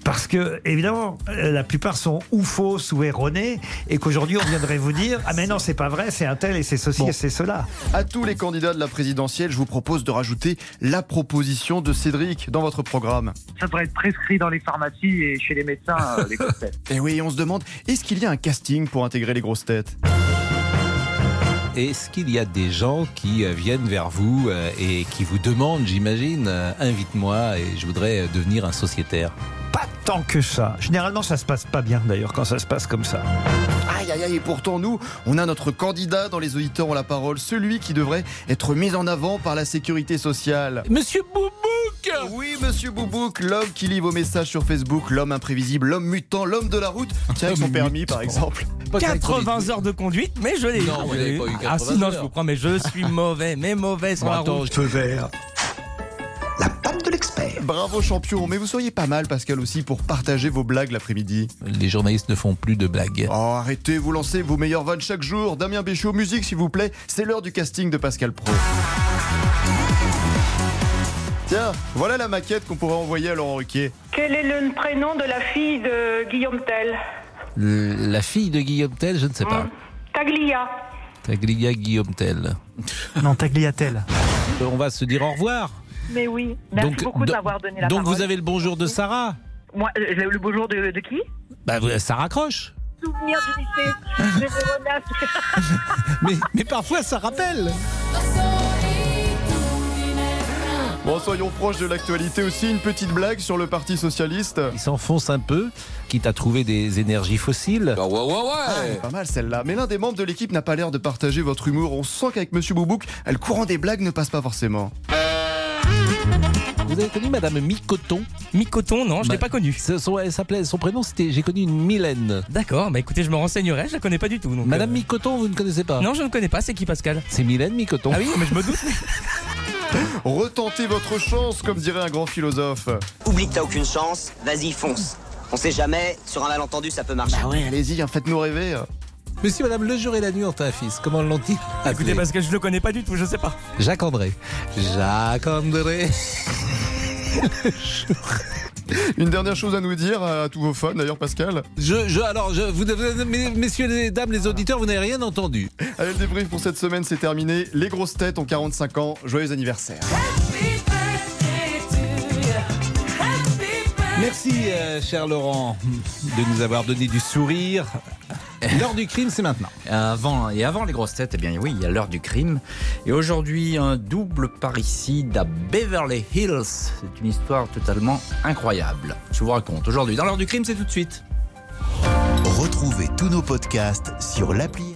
Parce que, évidemment, euh, la plupart sont ou fausses ou erronées, et qu'aujourd'hui, on viendrait vous dire Ah, mais non, c'est pas vrai, c'est un tel et c'est ceci Bon. et c'est cela. À tous les candidats de la présidentielle, je vous propose de rajouter la proposition de Cédric dans votre programme. Ça devrait être prescrit dans les pharmacies et chez les médecins, euh, les grosses têtes. Et oui, on se demande, est-ce qu'il y a un casting pour intégrer les grosses têtes? Est-ce qu'il y a des gens qui euh, viennent vers vous et qui vous demandent, j'imagine, invite-moi et je voudrais devenir un sociétaire Pas tant que ça. Généralement, ça se passe pas bien, d'ailleurs, quand ça se passe comme ça. Aïe aïe aïe, et pourtant nous, on a notre candidat dans les auditeurs ont la parole, celui qui devrait être mis en avant par la sécurité sociale. Monsieur Boubouk Oui, monsieur Boubouk, l'homme qui lit vos messages sur Facebook, l'homme imprévisible, l'homme mutant, l'homme de la route. Tiens, avec son permis par exemple. 80 heures de conduite, mais je l'ai eu. Non, vous n'avez pas eu Ah 80 si, non, heures. je vous prends, mais je suis mauvais, mais mauvais sur Bon, la attends, route. je- vert. Bravo champion, mais vous seriez pas mal Pascal aussi pour partager vos blagues l'après-midi. Les journalistes ne font plus de blagues. Oh arrêtez, vous lancez vos meilleures vannes chaque jour. Damien Béchiot, musique s'il vous plaît, c'est l'heure du casting de Pascal Pro. Tiens, voilà la maquette qu'on pourrait envoyer à Laurent Ruquier. Quel est le prénom de la fille de Guillaume Tell Le- La fille de Guillaume Tell, je ne sais pas. Taglia. Taglia Guillaume Tell. Non, Tagliatelle. Euh, On va se dire au revoir. Mais oui, merci Donc, beaucoup de m'avoir donné la Donc parole. vous avez le bonjour de Sarah Moi, euh, le, le bonjour de, de qui? Bah vous- ça raccroche. Souvenir du lycée. numéro 9. Mais, mais parfois ça rappelle. Bon, soyons proches de l'actualité aussi, une petite blague sur le Parti Socialiste. Il s'enfonce un peu, quitte à trouver des énergies fossiles. Ah, elle est pas mal celle-là. Mais l'un des membres de l'équipe n'a pas l'air de partager votre humour. On sent qu'avec Monsieur Boubouk, le courant des blagues ne passe pas forcément. Vous vous avez connu Madame Micoton Micoton, non, je l'ai pas connue. Son, elle s'appelait, son prénom, c'était, j'ai connu une Mylène. D'accord, bah écoutez, je me renseignerai, je la connais pas du tout. donc, Madame euh, Micoton, vous ne connaissez pas Non, je ne connais pas, c'est qui Pascal? C'est Mylène Micoton. Ah oui, mais je me doute. Retentez votre chance, comme dirait un grand philosophe. Oublie que t'as aucune chance, vas-y, fonce. On sait jamais, sur un malentendu, ça peut marcher. Ah ouais, allez-y, faites-nous rêver. Monsieur, madame, le jour et la nuit ont un fils. Comment l'ont-ils Écoutez, parce que je le connais pas du tout, je sais pas. Jacques André. Jacques André. Une dernière chose à nous dire à tous vos fans, d'ailleurs, Pascal. Je, je, alors, je, vous, vous- mes- messieurs et dames, les auditeurs, vous n'avez rien entendu. Allez, le débrief pour cette semaine, c'est terminé. Les grosses têtes ont 45 ans. Joyeux anniversaire. Merci, euh, cher Laurent, de nous avoir donné du sourire. L'heure du crime, c'est maintenant. Avant, et avant les grosses têtes, eh bien oui, il y a l'heure du crime. Et aujourd'hui, un double parricide à Beverly Hills. C'est une histoire totalement incroyable. Je vous raconte. Aujourd'hui, dans l'heure du crime, c'est tout de suite. Retrouvez tous nos podcasts sur l'appli.